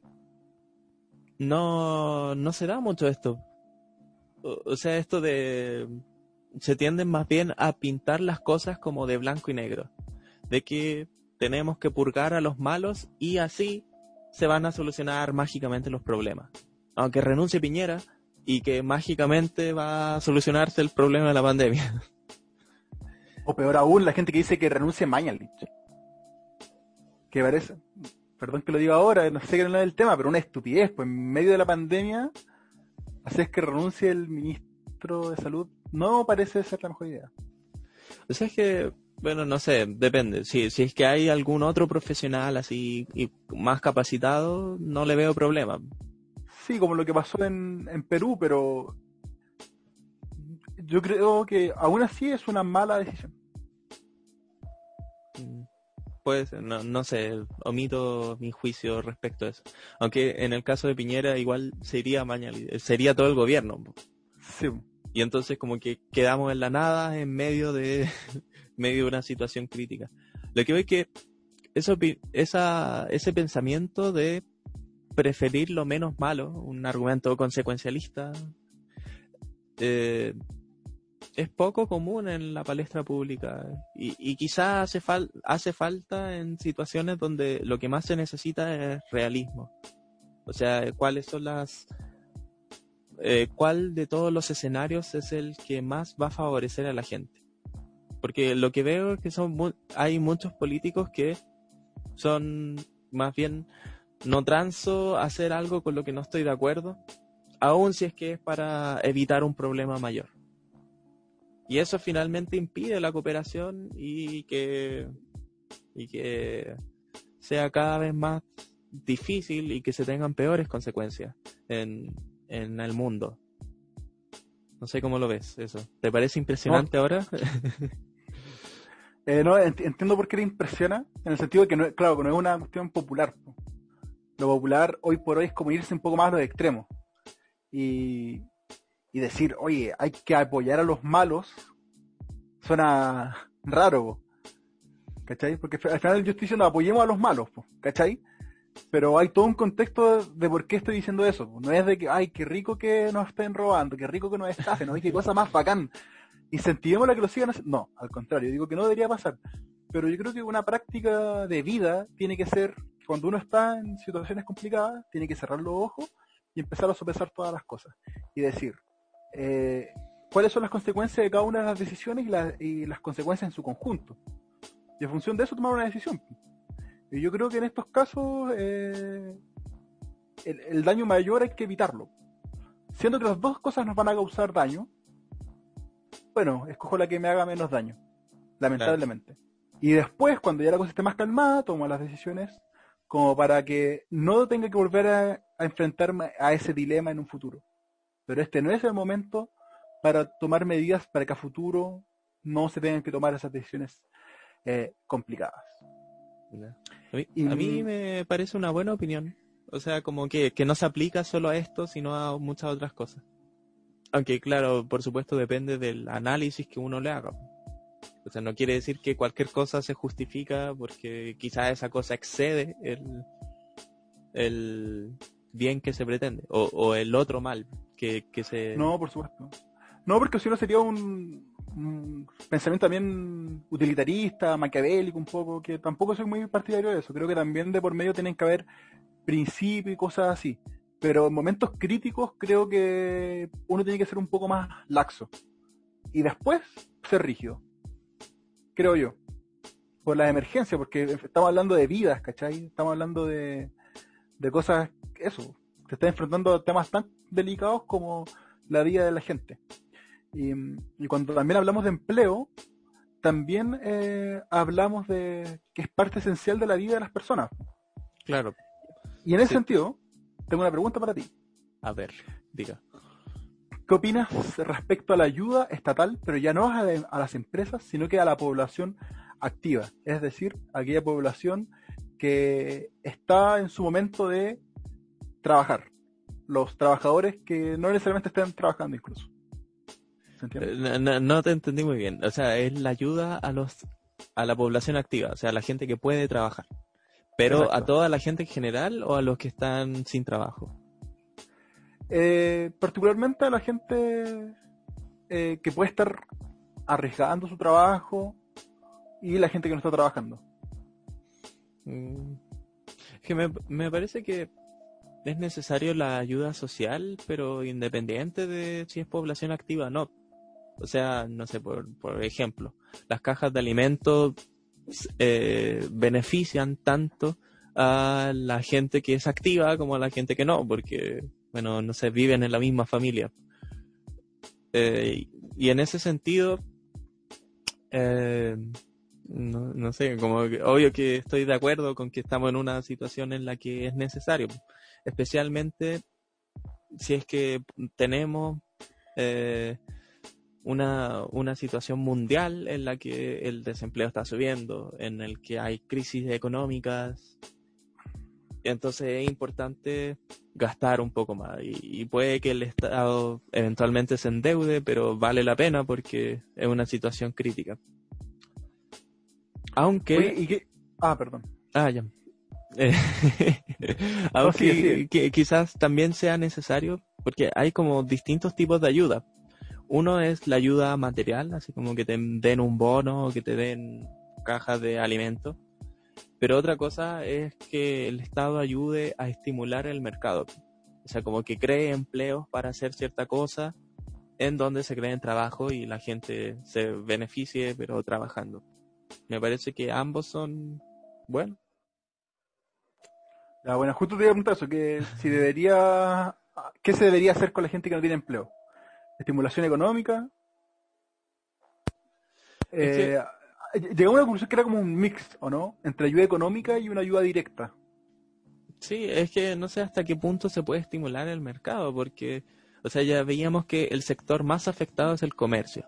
[SPEAKER 1] no, no se da mucho esto. O, o sea, esto de... Se tienden más bien a pintar las cosas como de blanco y negro. De que tenemos que purgar a los malos y así se van a solucionar mágicamente los problemas. Aunque renuncie Piñera y que mágicamente va a solucionarse el problema de la pandemia.
[SPEAKER 2] O peor aún, la gente que dice que renuncie Mañalich. Que parece, perdón que lo diga ahora, no sé qué no es el tema, pero una estupidez, pues en medio de la pandemia, haces que renuncie el ministro de salud, no parece ser la mejor idea.
[SPEAKER 1] O sea, es que, bueno, no sé, depende. Si, si es que hay algún otro profesional así y más capacitado, no le veo problema.
[SPEAKER 2] Sí, como lo que pasó en, en Perú, pero yo creo que aún así es una mala decisión.
[SPEAKER 1] Puede ser, no, no sé, omito mi juicio respecto a eso. Aunque en el caso de Piñera igual sería mañana, sería todo el gobierno.
[SPEAKER 2] Sí,
[SPEAKER 1] Y entonces como que quedamos en la nada en medio de, medio de una situación crítica. Lo que veo es que eso, esa, ese pensamiento de preferir lo menos malo, un argumento consecuencialista, eh, es poco común en la palestra pública y, y quizás hace, fal hace falta en situaciones donde lo que más se necesita es realismo. O sea, cuáles son las... Eh, ¿Cuál de todos los escenarios es el que más va a favorecer a la gente? Porque lo que veo es que son hay muchos políticos que son más bien no transo hacer algo con lo que no estoy de acuerdo, aun si es que es para evitar un problema mayor. Y eso finalmente impide la cooperación y que, y que sea cada vez más difícil y que se tengan peores consecuencias en, en el mundo. No sé cómo lo ves eso. ¿Te parece impresionante ahora?
[SPEAKER 2] eh, no, entiendo por qué te impresiona, en el sentido de que, no, claro, que no es una cuestión popular. Lo popular hoy por hoy es como irse un poco más a los extremos. Y, y decir, oye, hay que apoyar a los malos, suena raro, ¿cachai? Porque al final yo estoy diciendo apoyemos a los malos, ¿cachai? Pero hay todo un contexto de por qué estoy diciendo eso. No es de que, ay, qué rico que nos estén robando, qué rico que nos estafen, ¿no? qué cosa más bacán. Incentivemos la que lo sigan haciendo. No, al contrario, digo que no debería pasar. Pero yo creo que una práctica de vida tiene que ser, cuando uno está en situaciones complicadas, tiene que cerrar los ojos y empezar a sopesar todas las cosas. Y decir, eh, cuáles son las consecuencias de cada una de las decisiones y, las consecuencias en su conjunto. Y en función de eso tomar una decisión. Y yo creo que en estos casos eh, el, daño mayor hay que evitarlo. Siendo que las dos cosas nos van a causar daño, bueno, escojo la que me haga menos daño, lamentablemente. Y después, cuando ya la cosa esté más calmada, tomo las decisiones como para que no tenga que volver a enfrentarme a ese dilema en un futuro pero este no es el momento para tomar medidas para que a futuro no se tengan que tomar esas decisiones eh, complicadas.
[SPEAKER 1] A mí, me parece una buena opinión. O sea, como que, que no se aplica solo a esto, sino a muchas otras cosas. Aunque, claro, por supuesto depende del análisis que uno le haga. O sea, no quiere decir que cualquier cosa se justifica porque quizás esa cosa excede el, el bien que se pretende, o, o el otro mal que, se...
[SPEAKER 2] No, por supuesto. No, porque si no sería un, pensamiento también utilitarista, maquiavélico un poco, que tampoco soy muy partidario de eso. Creo que también de por medio tienen que haber principios y cosas así. Pero en momentos críticos creo que uno tiene que ser un poco más laxo. Y después ser rígido. Creo yo. Por la emergencia, porque estamos hablando de vidas, ¿cachai? Estamos hablando de, de cosas, eso, te estás enfrentando a temas tan delicados como la vida de la gente. Y, cuando también hablamos de empleo, también eh, hablamos de que es parte esencial de la vida de las personas.
[SPEAKER 1] Claro.
[SPEAKER 2] Y en ese sentido, tengo una pregunta para ti.
[SPEAKER 1] A ver, diga.
[SPEAKER 2] ¿Qué opinas respecto a la ayuda estatal, pero ya no a, a las empresas, sino que a la población activa? Es decir, aquella población que está en su momento de trabajar los trabajadores que no necesariamente estén trabajando incluso.
[SPEAKER 1] Eh, no, te entendí muy bien. O sea, es la ayuda a los a la población activa, o sea, a la gente que puede trabajar. Pero a toda la gente en general o a los que están sin trabajo.
[SPEAKER 2] Eh, particularmente a la gente eh, que puede estar arriesgando su trabajo y la gente que no está trabajando.
[SPEAKER 1] Mm. Que me, me parece que es necesario la ayuda social, pero independiente de si es población activa o no. O sea, no sé, por, por ejemplo, las cajas de alimentos eh, benefician tanto a la gente que es activa como a la gente que no, porque, bueno, no sé, viven en la misma familia. Eh, y en ese sentido, eh, no, no, sé, como obvio que estoy de acuerdo con que estamos en una situación en la que es necesario especialmente si es que tenemos eh, una, una situación mundial en la que el desempleo está subiendo, en el que hay crisis económicas. Entonces es importante gastar un poco más y, puede que el Estado eventualmente se endeude, pero vale la pena porque es una situación crítica. Aunque...
[SPEAKER 2] Ah, perdón.
[SPEAKER 1] Ah, ya. Aunque que, quizás también sea necesario, porque hay como distintos tipos de ayuda. Uno es la ayuda material, así como que te den un bono o que te den cajas de alimentos. Pero otra cosa es que el Estado ayude a estimular el mercado. O sea, como que cree empleos para hacer cierta cosa en donde se creen trabajo y la gente se beneficie, pero trabajando. Me parece que ambos son buenos.
[SPEAKER 2] Ya, bueno, justo te iba a preguntar eso, que si debería, ¿qué se debería hacer con la gente que no tiene empleo? ¿Estimulación económica? Eh, llegamos a una conclusión que era como un mix, ¿o no? Entre ayuda económica y una ayuda directa.
[SPEAKER 1] Sí, es que no sé hasta qué punto se puede estimular el mercado, porque, o sea, ya veíamos que el sector más afectado es el comercio.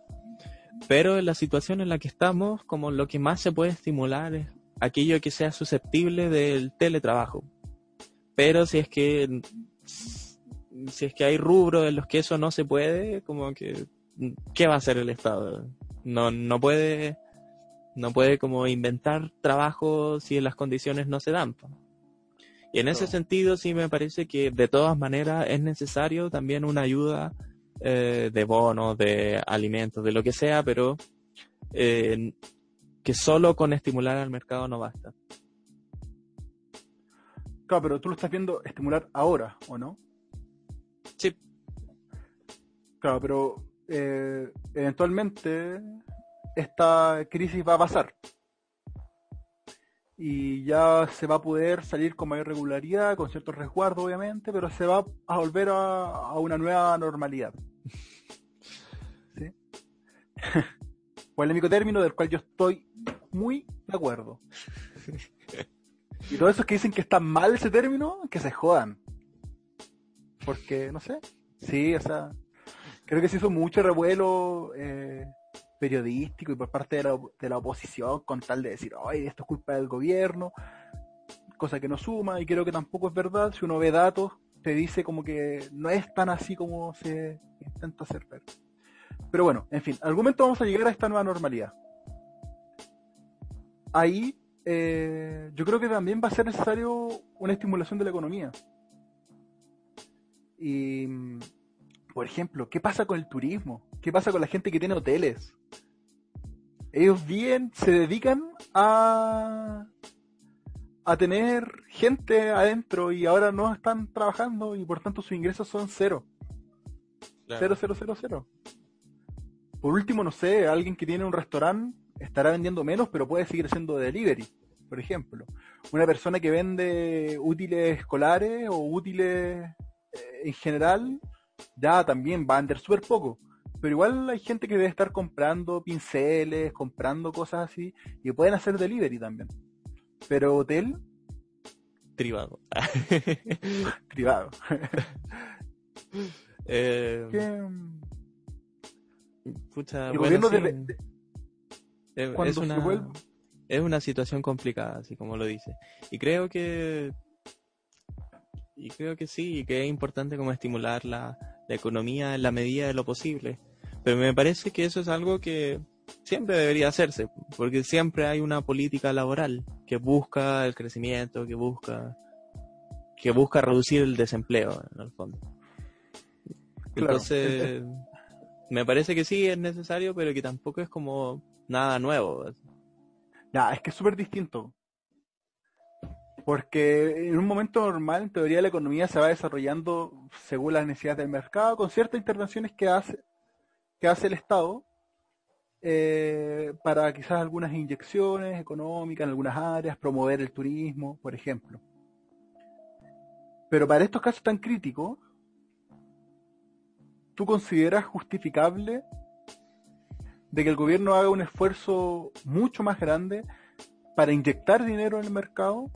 [SPEAKER 1] Pero en la situación en la que estamos, como lo que más se puede estimular es aquello que sea susceptible del teletrabajo. Pero si es que si es que hay rubros en los que eso no se puede, como que ¿qué va a hacer el Estado? No no puede no puede como inventar trabajo si las condiciones no se dan. Y en ese sentido sí me parece que de todas maneras es necesario también una ayuda eh, de bonos, de alimentos, de lo que sea, pero eh, que solo con estimular al mercado no basta.
[SPEAKER 2] Claro, pero tú lo estás viendo estimular ahora, ¿o no?
[SPEAKER 1] Sí.
[SPEAKER 2] Claro, pero eh, eventualmente esta crisis va a pasar y ya se va a poder salir con mayor regularidad, con ciertos resguardos obviamente, pero se va a volver a, una nueva normalidad. ¿Sí? Polémico término del cual yo estoy muy de acuerdo. Y todos esos que dicen que está mal ese término, que se jodan. Porque, no sé, sí, o sea, creo que se hizo mucho revuelo eh, periodístico y por parte de la, de la oposición con tal de decir, ay, esto es culpa del gobierno, cosa que no suma y creo que tampoco es verdad. Si uno ve datos, te dice como que no es tan así como se intenta hacer ver. Pero bueno, en fin, algún momento vamos a llegar a esta nueva normalidad. Ahí eh, yo creo que también va a ser necesario una estimulación de la economía. Y, por ejemplo, ¿qué pasa con el turismo? ¿Qué pasa con la gente que tiene hoteles? ellos bien se dedican a a tener gente adentro y ahora no están trabajando y por tanto sus ingresos son cero. Cero, cero, cero, cero. Por último, no sé, alguien que tiene un restaurante estará vendiendo menos, pero puede seguir siendo delivery, por ejemplo. Una persona que vende útiles escolares o útiles en general, ya también va a vender súper poco pero igual hay gente que debe estar comprando pinceles, comprando cosas así, y pueden hacer delivery también. Pero hotel...
[SPEAKER 1] Privado.
[SPEAKER 2] Privado.
[SPEAKER 1] eh,
[SPEAKER 2] el gobierno
[SPEAKER 1] es, una, es una situación complicada, así como lo dice. Y creo que y creo que sí, que es importante como estimular la, la economía en la medida de lo posible. Pero me parece que eso es algo que siempre debería hacerse, porque siempre hay una política laboral que busca el crecimiento, que busca que busca reducir el desempleo en el fondo. Entonces, me parece que sí es necesario, pero que tampoco es como nada nuevo.
[SPEAKER 2] Ya, es que es súper distinto. Porque en un momento normal, en teoría, la economía se va desarrollando según las necesidades del mercado, con ciertas intervenciones que hace, que hace el Estado eh, para quizás algunas inyecciones económicas en algunas áreas, promover el turismo, por ejemplo. Pero para estos casos tan críticos, ¿tú consideras justificable de que el gobierno haga un esfuerzo mucho más grande para inyectar dinero en el mercado?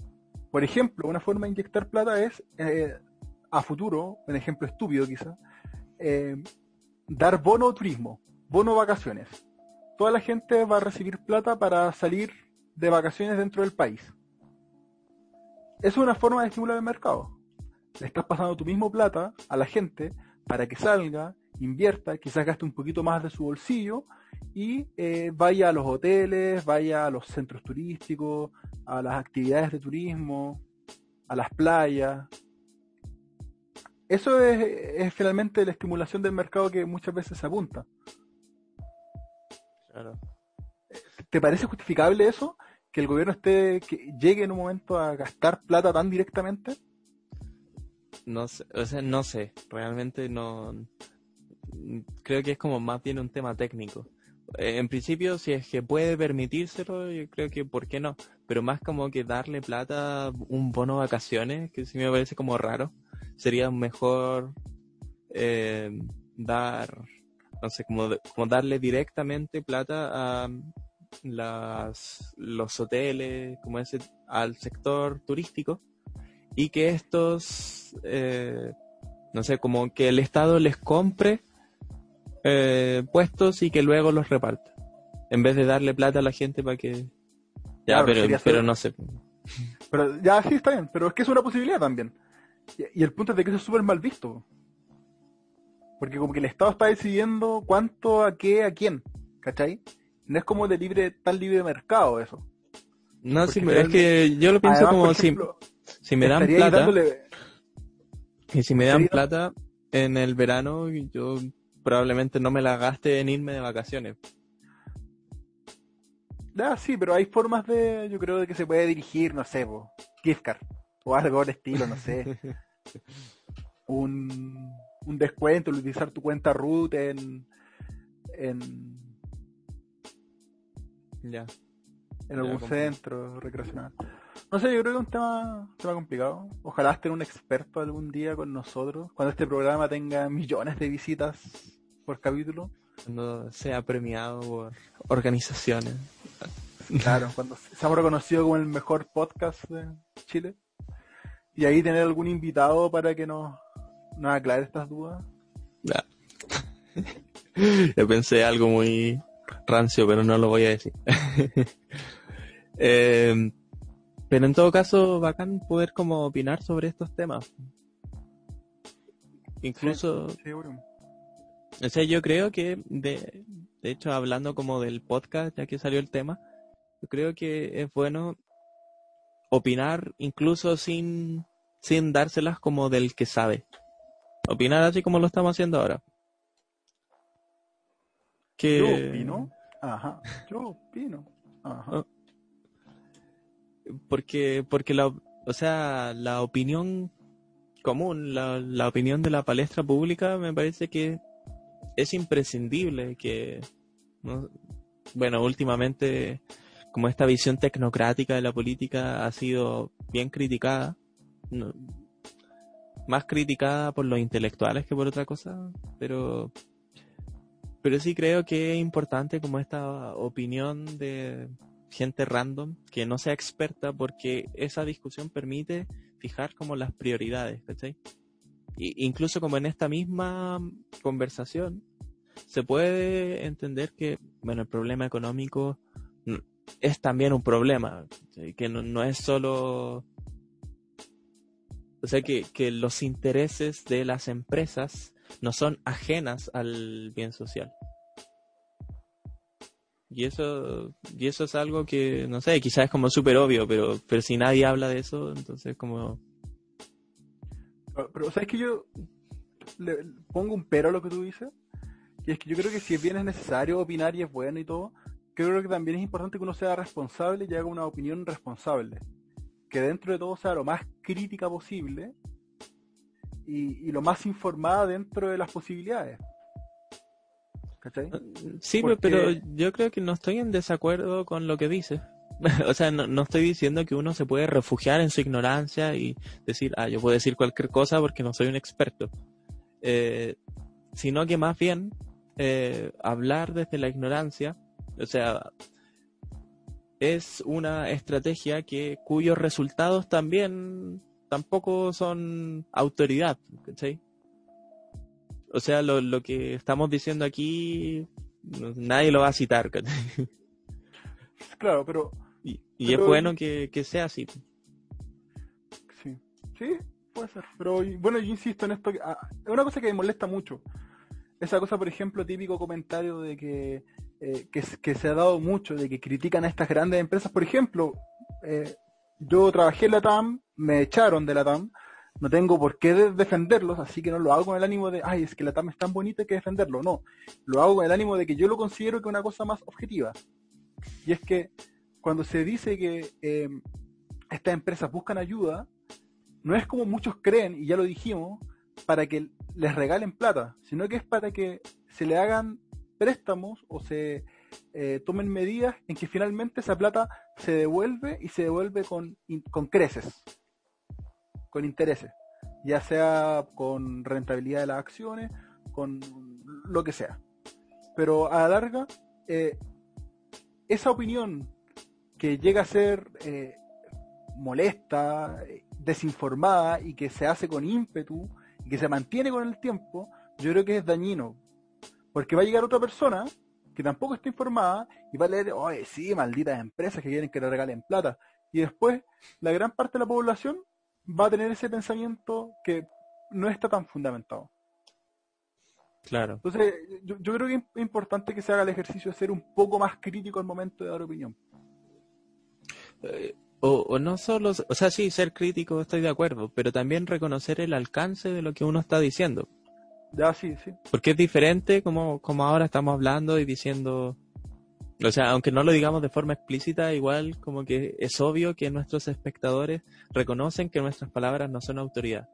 [SPEAKER 2] Por ejemplo, una forma de inyectar plata es, eh, a futuro, un ejemplo estúpido quizás, eh, dar bono turismo, bono vacaciones. Toda la gente va a recibir plata para salir de vacaciones dentro del país. Es una forma de estimular el mercado. Le estás pasando tu mismo plata a la gente para que salga, invierta, quizás gaste un poquito más de su bolsillo y eh, vaya a los hoteles, vaya a los centros turísticos, a las actividades de turismo, a las playas, eso es, finalmente la estimulación del mercado que muchas veces se apunta.
[SPEAKER 1] Claro.
[SPEAKER 2] ¿Te parece justificable eso? Que el gobierno esté, que llegue en un momento a gastar plata tan directamente?
[SPEAKER 1] No sé, o sea, no sé, realmente no. Creo que es como más bien un tema técnico. Eh, En principio, si es que puede permitírselo, yo creo que ¿por qué no? Pero más como que darle plata, un bono vacaciones, que sí me parece como raro. Sería mejor eh, dar, no sé, como, como darle directamente plata a las, los hoteles, como ese, al sector turístico, y que estos, eh, no sé, como que el Estado les compre eh, puestos y que luego los reparta. En vez de darle plata a la gente para que... Ya,
[SPEAKER 2] Claro,
[SPEAKER 1] pero, pero no sé.
[SPEAKER 2] Pero ya sí está bien, pero es que es una posibilidad también. Y, y el punto es de que eso es súper mal visto. Porque como que el Estado está decidiendo cuánto, a qué, a quién. ¿Cachai? No es como de libre, tan libre mercado eso.
[SPEAKER 1] No, sí,
[SPEAKER 2] Porque
[SPEAKER 1] es que yo lo pienso
[SPEAKER 2] Además,
[SPEAKER 1] como si, si me dan plata,
[SPEAKER 2] dándole-
[SPEAKER 1] y si me dan plata en el verano, yo probablemente no me la gaste en irme de vacaciones.
[SPEAKER 2] Ah, sí, pero hay formas de, yo creo, de que se puede dirigir, no sé, po, gift card, o algo del estilo, no sé. un, un descuento, utilizar tu cuenta root en, en,
[SPEAKER 1] Ya.
[SPEAKER 2] en algún centro recreacional. No sé, yo creo que es un tema, un tema complicado. Ojalá esté un experto algún día con nosotros, cuando este programa tenga millones de visitas por capítulo.
[SPEAKER 1] Cuando sea premiado por organizaciones.
[SPEAKER 2] Claro, cuando seamos reconocidos como el mejor podcast de Chile. Y ahí tener algún invitado para que nos, nos aclare estas dudas.
[SPEAKER 1] Ya. Yo pensé algo muy rancio, pero no lo voy a decir. Eh, pero en todo caso, bacán poder como opinar sobre estos temas. Incluso,
[SPEAKER 2] Sí, bueno.
[SPEAKER 1] O sea, yo creo que, de, de hecho, hablando como del podcast, ya que salió el tema, yo creo que es bueno opinar incluso sin, sin dárselas como del que sabe. Opinar así como lo estamos haciendo ahora. Que...
[SPEAKER 2] Yo opino. Ajá. Yo opino. Ajá.
[SPEAKER 1] Oh. porque porque la o sea la opinión común la, la opinión de la palestra pública me parece que es imprescindible que ¿no? bueno últimamente como esta visión tecnocrática de la política ha sido bien criticada más criticada por los intelectuales que por otra cosa pero pero sí creo que es importante como esta opinión de gente random que no sea experta porque esa discusión permite fijar como las prioridades, ¿cachai? Incluso como en esta misma conversación se puede entender que, bueno, el problema económico es también un problema, que no, no es solo... O sea, que, que los intereses de las empresas no son ajenas al bien social. Y eso, y eso es algo que, no sé, quizás es como súper obvio, pero, pero si nadie habla de eso, entonces como...
[SPEAKER 2] Pero, ¿sabes que yo le pongo un pero a lo que tú dices? Y es que yo creo que si bien es necesario opinar y es bueno y todo, creo que también es importante que uno sea responsable y haga una opinión responsable. Que dentro de todo sea lo más crítica posible y, y lo más informada dentro de las posibilidades. ¿Cachai?
[SPEAKER 1] Sí,
[SPEAKER 2] Porque-
[SPEAKER 1] pero yo creo que no estoy en desacuerdo con lo que dices. o sea, no, no estoy diciendo que uno se puede refugiar en su ignorancia y decir, ah, yo puedo decir cualquier cosa porque no soy un experto. Eh, sino que más bien eh, hablar desde la ignorancia, o sea, es una estrategia que cuyos resultados también tampoco son autoridad, ¿cachai? O sea, lo, lo que estamos diciendo aquí, nadie lo va a citar.
[SPEAKER 2] Claro, pero
[SPEAKER 1] Y, y es bueno que, que sea así.
[SPEAKER 2] Sí, sí, puede ser. Pero bueno, yo insisto en esto. ah, es una cosa que me molesta mucho. Esa cosa, por ejemplo, típico comentario de que, eh, que, se ha dado mucho, de que critican a estas grandes empresas. Por ejemplo, eh, yo trabajé en la TAM, me echaron de la TAM, no tengo por qué de- defenderlos, así que no lo hago con el ánimo de, ay, es que la TAM es tan bonita que defenderlo. No, lo hago con el ánimo de que yo lo considero que una cosa más objetiva. Y es que cuando se dice que eh, estas empresas buscan ayuda, no es como muchos creen, y ya lo dijimos, para que les regalen plata, sino que es para que se le hagan préstamos o se eh, tomen medidas en que finalmente esa plata se devuelve y se devuelve con, con creces, con intereses, ya sea con rentabilidad de las acciones, con lo que sea. Pero a la larga, eh, esa opinión que llega a ser eh, molesta, desinformada y que se hace con ímpetu que se mantiene con el tiempo, yo creo que es dañino. Porque va a llegar otra persona que tampoco está informada y va a leer, oye, sí, malditas empresas que quieren que le regalen plata. Y después la gran parte de la población va a tener ese pensamiento que no está tan fundamentado.
[SPEAKER 1] Claro.
[SPEAKER 2] Entonces, yo, yo creo que es importante que se haga el ejercicio de ser un poco más crítico al momento de dar opinión.
[SPEAKER 1] Eh, o, o no solo, o sea, sí, ser crítico, estoy de acuerdo, pero también reconocer el alcance de lo que uno está diciendo.
[SPEAKER 2] Ya, sí, sí.
[SPEAKER 1] Porque es diferente como, como ahora estamos hablando y diciendo, o sea, aunque no lo digamos de forma explícita, igual como que es obvio que nuestros espectadores reconocen que nuestras palabras no son autoridad.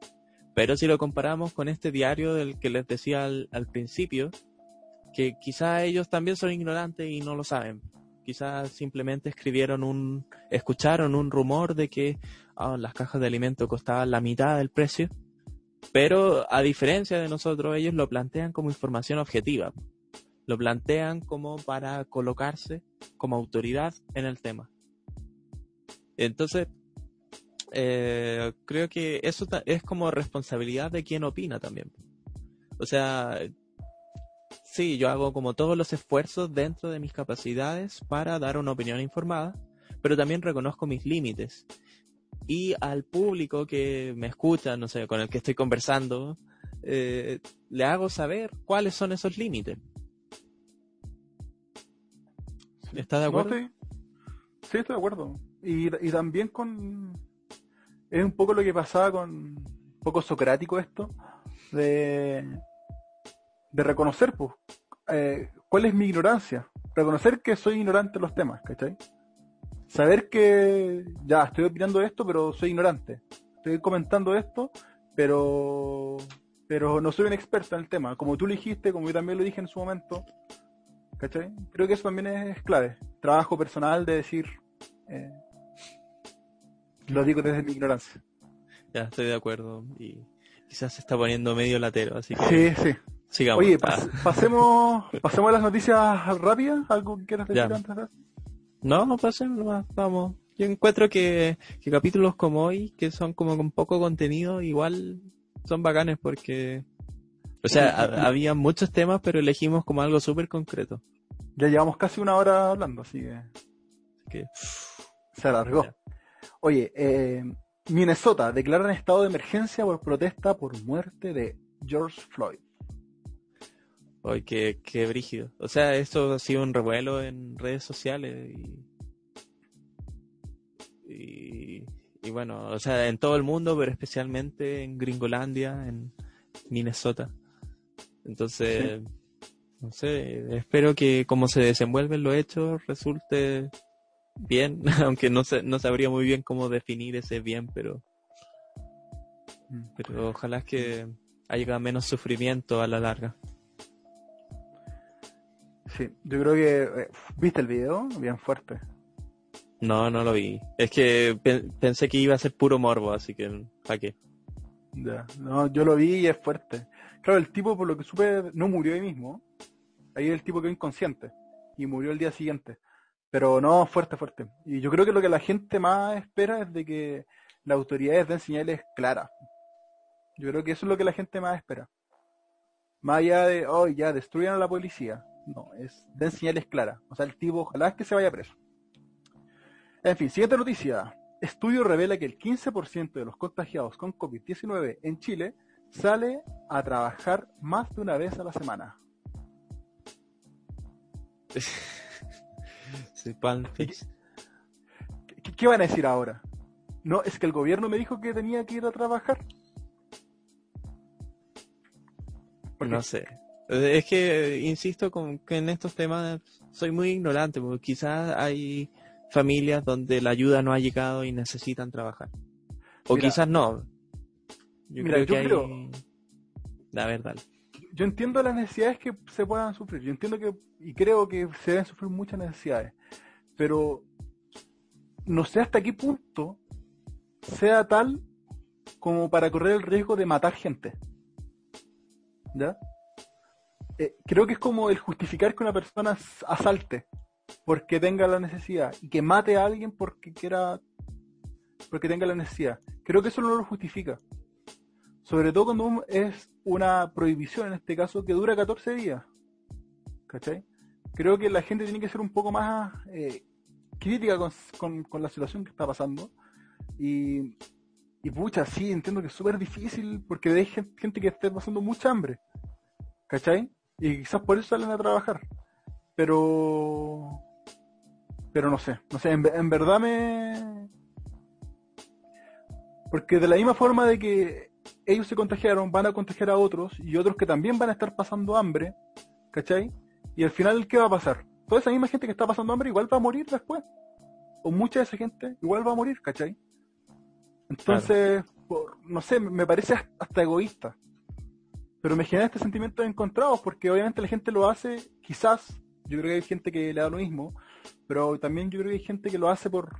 [SPEAKER 1] Pero si lo comparamos con este diario del que les decía al, al principio, que quizá ellos también son ignorantes y no lo saben. Quizás simplemente escribieron un, escucharon un rumor de que ah, las cajas de alimento costaban la mitad del precio. Pero a diferencia de nosotros, ellos lo plantean como información objetiva. Lo plantean como para colocarse como autoridad en el tema. Entonces, eh, creo que eso es como responsabilidad de quien opina también. O sea, sí, yo hago como todos los esfuerzos dentro de mis capacidades para dar una opinión informada, pero también reconozco mis límites. Y al público que me escucha, no sé, con el que estoy conversando, eh, le hago saber cuáles son esos límites. ¿Está de
[SPEAKER 2] No,
[SPEAKER 1] acuerdo?
[SPEAKER 2] sí. Sí, estoy de acuerdo. Y, y también con... Es un poco lo que pasaba con... Un poco socrático esto, de, de reconocer, pues, eh, cuál es mi ignorancia. Reconocer que soy ignorante en los temas, ¿cachai? Saber que ya estoy opinando esto, pero soy ignorante. Estoy comentando esto, pero pero no soy un experto en el tema. Como tú lo dijiste, como yo también lo dije en su momento, ¿cachai? Creo que eso también es clave. Trabajo personal de decir, eh, lo digo desde mi ignorancia.
[SPEAKER 1] Ya, estoy de acuerdo. Y quizás se está poniendo medio latero, así que
[SPEAKER 2] Sí, sí.
[SPEAKER 1] Sigamos.
[SPEAKER 2] Oye, pas- pasemos, pasemos a las noticias rápidas. ¿Algo que quieras decir antes de?
[SPEAKER 1] No, no pasen nomás, vamos. Yo encuentro que, que capítulos como hoy, que son como con poco contenido, igual son bacanes porque... O sea, ha- había muchos temas, pero elegimos como algo súper concreto.
[SPEAKER 2] Ya llevamos casi una hora hablando, así que
[SPEAKER 1] Así que,
[SPEAKER 2] se alargó.
[SPEAKER 1] Ya.
[SPEAKER 2] Oye, eh, Minnesota declaran estado de emergencia por protesta por muerte de George Floyd.
[SPEAKER 1] Hoy qué, qué brígido. O sea, esto ha sido un revuelo en redes sociales y, y, y bueno, o sea, en todo el mundo, pero especialmente en Gringolandia, en Minnesota. Entonces, no sé, espero que como se desenvuelven los hechos resulte bien, aunque no sé, no sabría muy bien cómo definir ese bien, pero, pero ojalá que haya menos sufrimiento a la larga.
[SPEAKER 2] Sí, yo creo que... eh, ¿Viste el video? Bien fuerte.
[SPEAKER 1] No, no lo vi. Es que pe- pensé que iba a ser puro morbo, así que ¿para qué?
[SPEAKER 2] Ya, no, yo lo vi y es fuerte. Claro, el tipo, por lo que supe, no murió ahí mismo. Ahí el tipo quedó inconsciente y murió el día siguiente. Pero no, fuerte, fuerte. Y yo creo que lo que la gente más espera es de que las autoridades den señales claras. Yo creo que eso es lo que la gente más espera. Más allá de, oh, ya, destruyan a la policía. No, es den señales claras. O sea, el tipo ojalá es que se vaya preso. En fin, siguiente noticia. Estudio revela que el 15% de los contagiados con COVID-19 en Chile sale a trabajar más de una vez a la semana. ¿Qué, van a decir ahora? No, es que el gobierno me dijo que tenía que ir a trabajar.
[SPEAKER 1] No sé. Es que, insisto, con que en estos temas soy muy ignorante, porque quizás hay familias donde la ayuda no ha llegado y necesitan trabajar. O
[SPEAKER 2] Mira,
[SPEAKER 1] quizás no. Yo
[SPEAKER 2] mira,
[SPEAKER 1] creo que
[SPEAKER 2] yo
[SPEAKER 1] hay...
[SPEAKER 2] creo-
[SPEAKER 1] La verdad.
[SPEAKER 2] yo entiendo las necesidades que se puedan sufrir. Yo entiendo que, y creo que se deben sufrir muchas necesidades. Pero no sé hasta qué punto sea tal como para correr el riesgo de matar gente. ¿Ya? Eh, creo que es como el justificar que una persona asalte porque tenga la necesidad y que mate a alguien porque quiera porque tenga la necesidad. Creo que eso no lo justifica. Sobre todo cuando es una prohibición, en este caso, que dura 14 días. ¿Cachai? Creo que la gente tiene que ser un poco más eh, crítica con, con- la situación que está pasando. Y, y pucha, sí, entiendo que es súper difícil porque hay gen- gente que esté pasando mucha hambre. ¿Cachai? Y quizás por eso salen a trabajar. Pero... Pero no sé, no sé, en, en verdad me... Porque de la misma forma de que ellos se contagiaron, van a contagiar a otros y otros que también van a estar pasando hambre, ¿cachai? Y al final, ¿qué va a pasar? Toda esa misma gente que está pasando hambre igual va a morir después. O mucha de esa gente igual va a morir, ¿cachai? Entonces, por- no sé, me parece hasta egoísta. Pero me genera este sentimiento encontrados porque obviamente la gente lo hace, quizás, yo creo que hay gente que le da lo mismo, pero también yo creo que hay gente que lo hace por,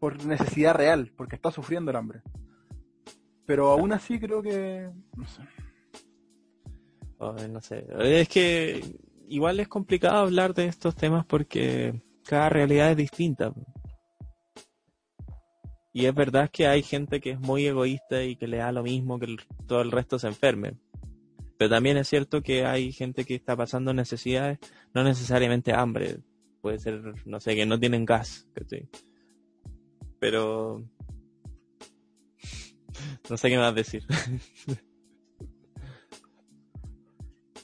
[SPEAKER 2] por necesidad real, porque está sufriendo el hambre. Pero aún así creo que, no sé.
[SPEAKER 1] No sé. Es que igual es complicado hablar de estos temas porque cada realidad es distinta. Y es verdad que hay gente que es muy egoísta y que le da lo mismo que todo el resto se enferme. Pero también es cierto que hay gente que está pasando necesidades, no necesariamente hambre. Puede ser, no sé, que no tienen gas. Pero... No sé qué más decir.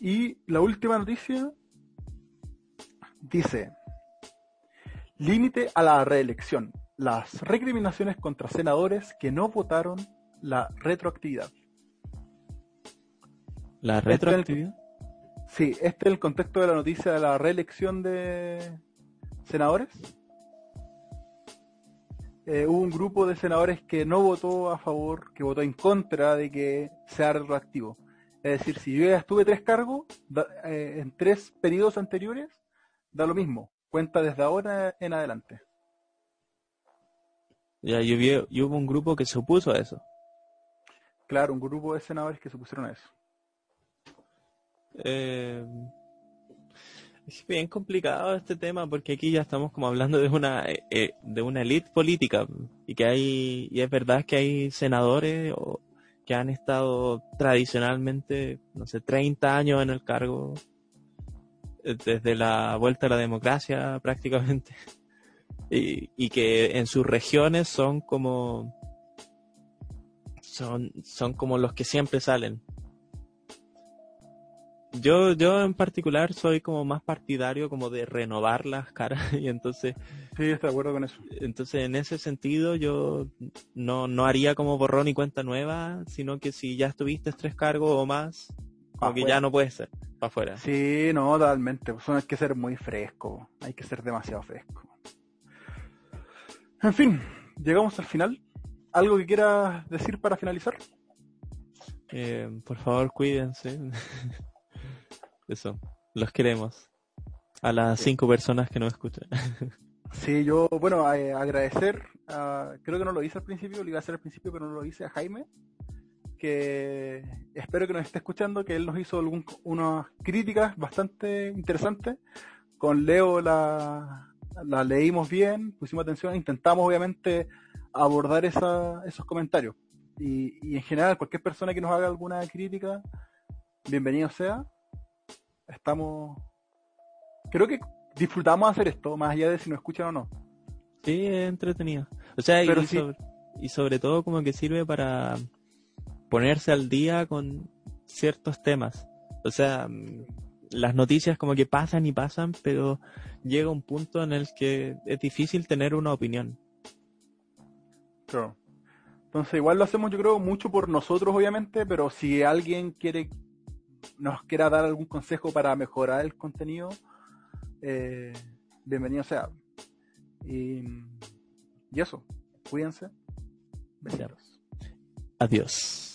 [SPEAKER 2] Y la última noticia dice, límite a la reelección, las recriminaciones contra senadores que no votaron la retroactividad.
[SPEAKER 1] La
[SPEAKER 2] Este el-
[SPEAKER 1] retroactividad.
[SPEAKER 2] Sí, este es el contexto de la noticia de la reelección de senadores. Eh, hubo un grupo de senadores que no votó a favor, que votó en contra de que sea retroactivo. Es decir, si yo ya estuve tres cargos da- eh, en tres periodos anteriores, da lo mismo. Cuenta desde ahora en adelante.
[SPEAKER 1] Ya, yo vi, y hubo un grupo que se opuso a eso.
[SPEAKER 2] Claro, un grupo de senadores que se pusieron a eso.
[SPEAKER 1] Eh, es bien complicado este tema porque aquí ya estamos como hablando de una eh, eh, de una élite política y que hay y es verdad que hay senadores que han estado tradicionalmente no sé 30 años en el cargo eh, desde la vuelta a la democracia prácticamente y, y que en sus regiones son como son son como los que siempre salen yo, yo en particular soy como más partidario como de renovar las caras y entonces,
[SPEAKER 2] Sí, estoy de acuerdo con eso.
[SPEAKER 1] entonces en ese sentido yo no, no haría como borrón y cuenta nueva, sino que si ya estuviste tres cargos o más, como que ya no puede ser, para afuera.
[SPEAKER 2] Sí, no, totalmente. Pues hay que ser muy fresco. Hay que ser demasiado fresco. En fin, llegamos al final. ¿Algo que quieras decir para finalizar?
[SPEAKER 1] Eh, por favor, cuídense. Eso, los queremos. A las cinco personas que nos escuchan.
[SPEAKER 2] Sí, yo, bueno, eh, agradecer, a- creo que no lo hice al principio, lo iba a hacer al principio, pero no lo hice a Jaime, que espero que nos esté escuchando, que él nos hizo algún, unas críticas bastante interesantes. Con Leo la, la leímos bien, pusimos atención, intentamos obviamente abordar esa, esos comentarios. Y, y en general, cualquier persona que nos haga alguna crítica, bienvenido sea. Estamos, creo que disfrutamos hacer esto, más allá de si nos escuchan o no.
[SPEAKER 1] Sí, es entretenido. O sea,
[SPEAKER 2] Pero
[SPEAKER 1] y,
[SPEAKER 2] sí.
[SPEAKER 1] sobre, y sobre todo como que sirve para ponerse al día con ciertos temas. O sea, mm, las noticias como que pasan y pasan, pero llega un punto en el que es difícil tener una opinión.
[SPEAKER 2] Claro. Entonces igual lo hacemos yo creo mucho por nosotros obviamente, pero si alguien quiere nos quiera dar algún consejo para mejorar el contenido, eh, bienvenido sea. Y, y eso, cuídense. Besitos.
[SPEAKER 1] Adiós.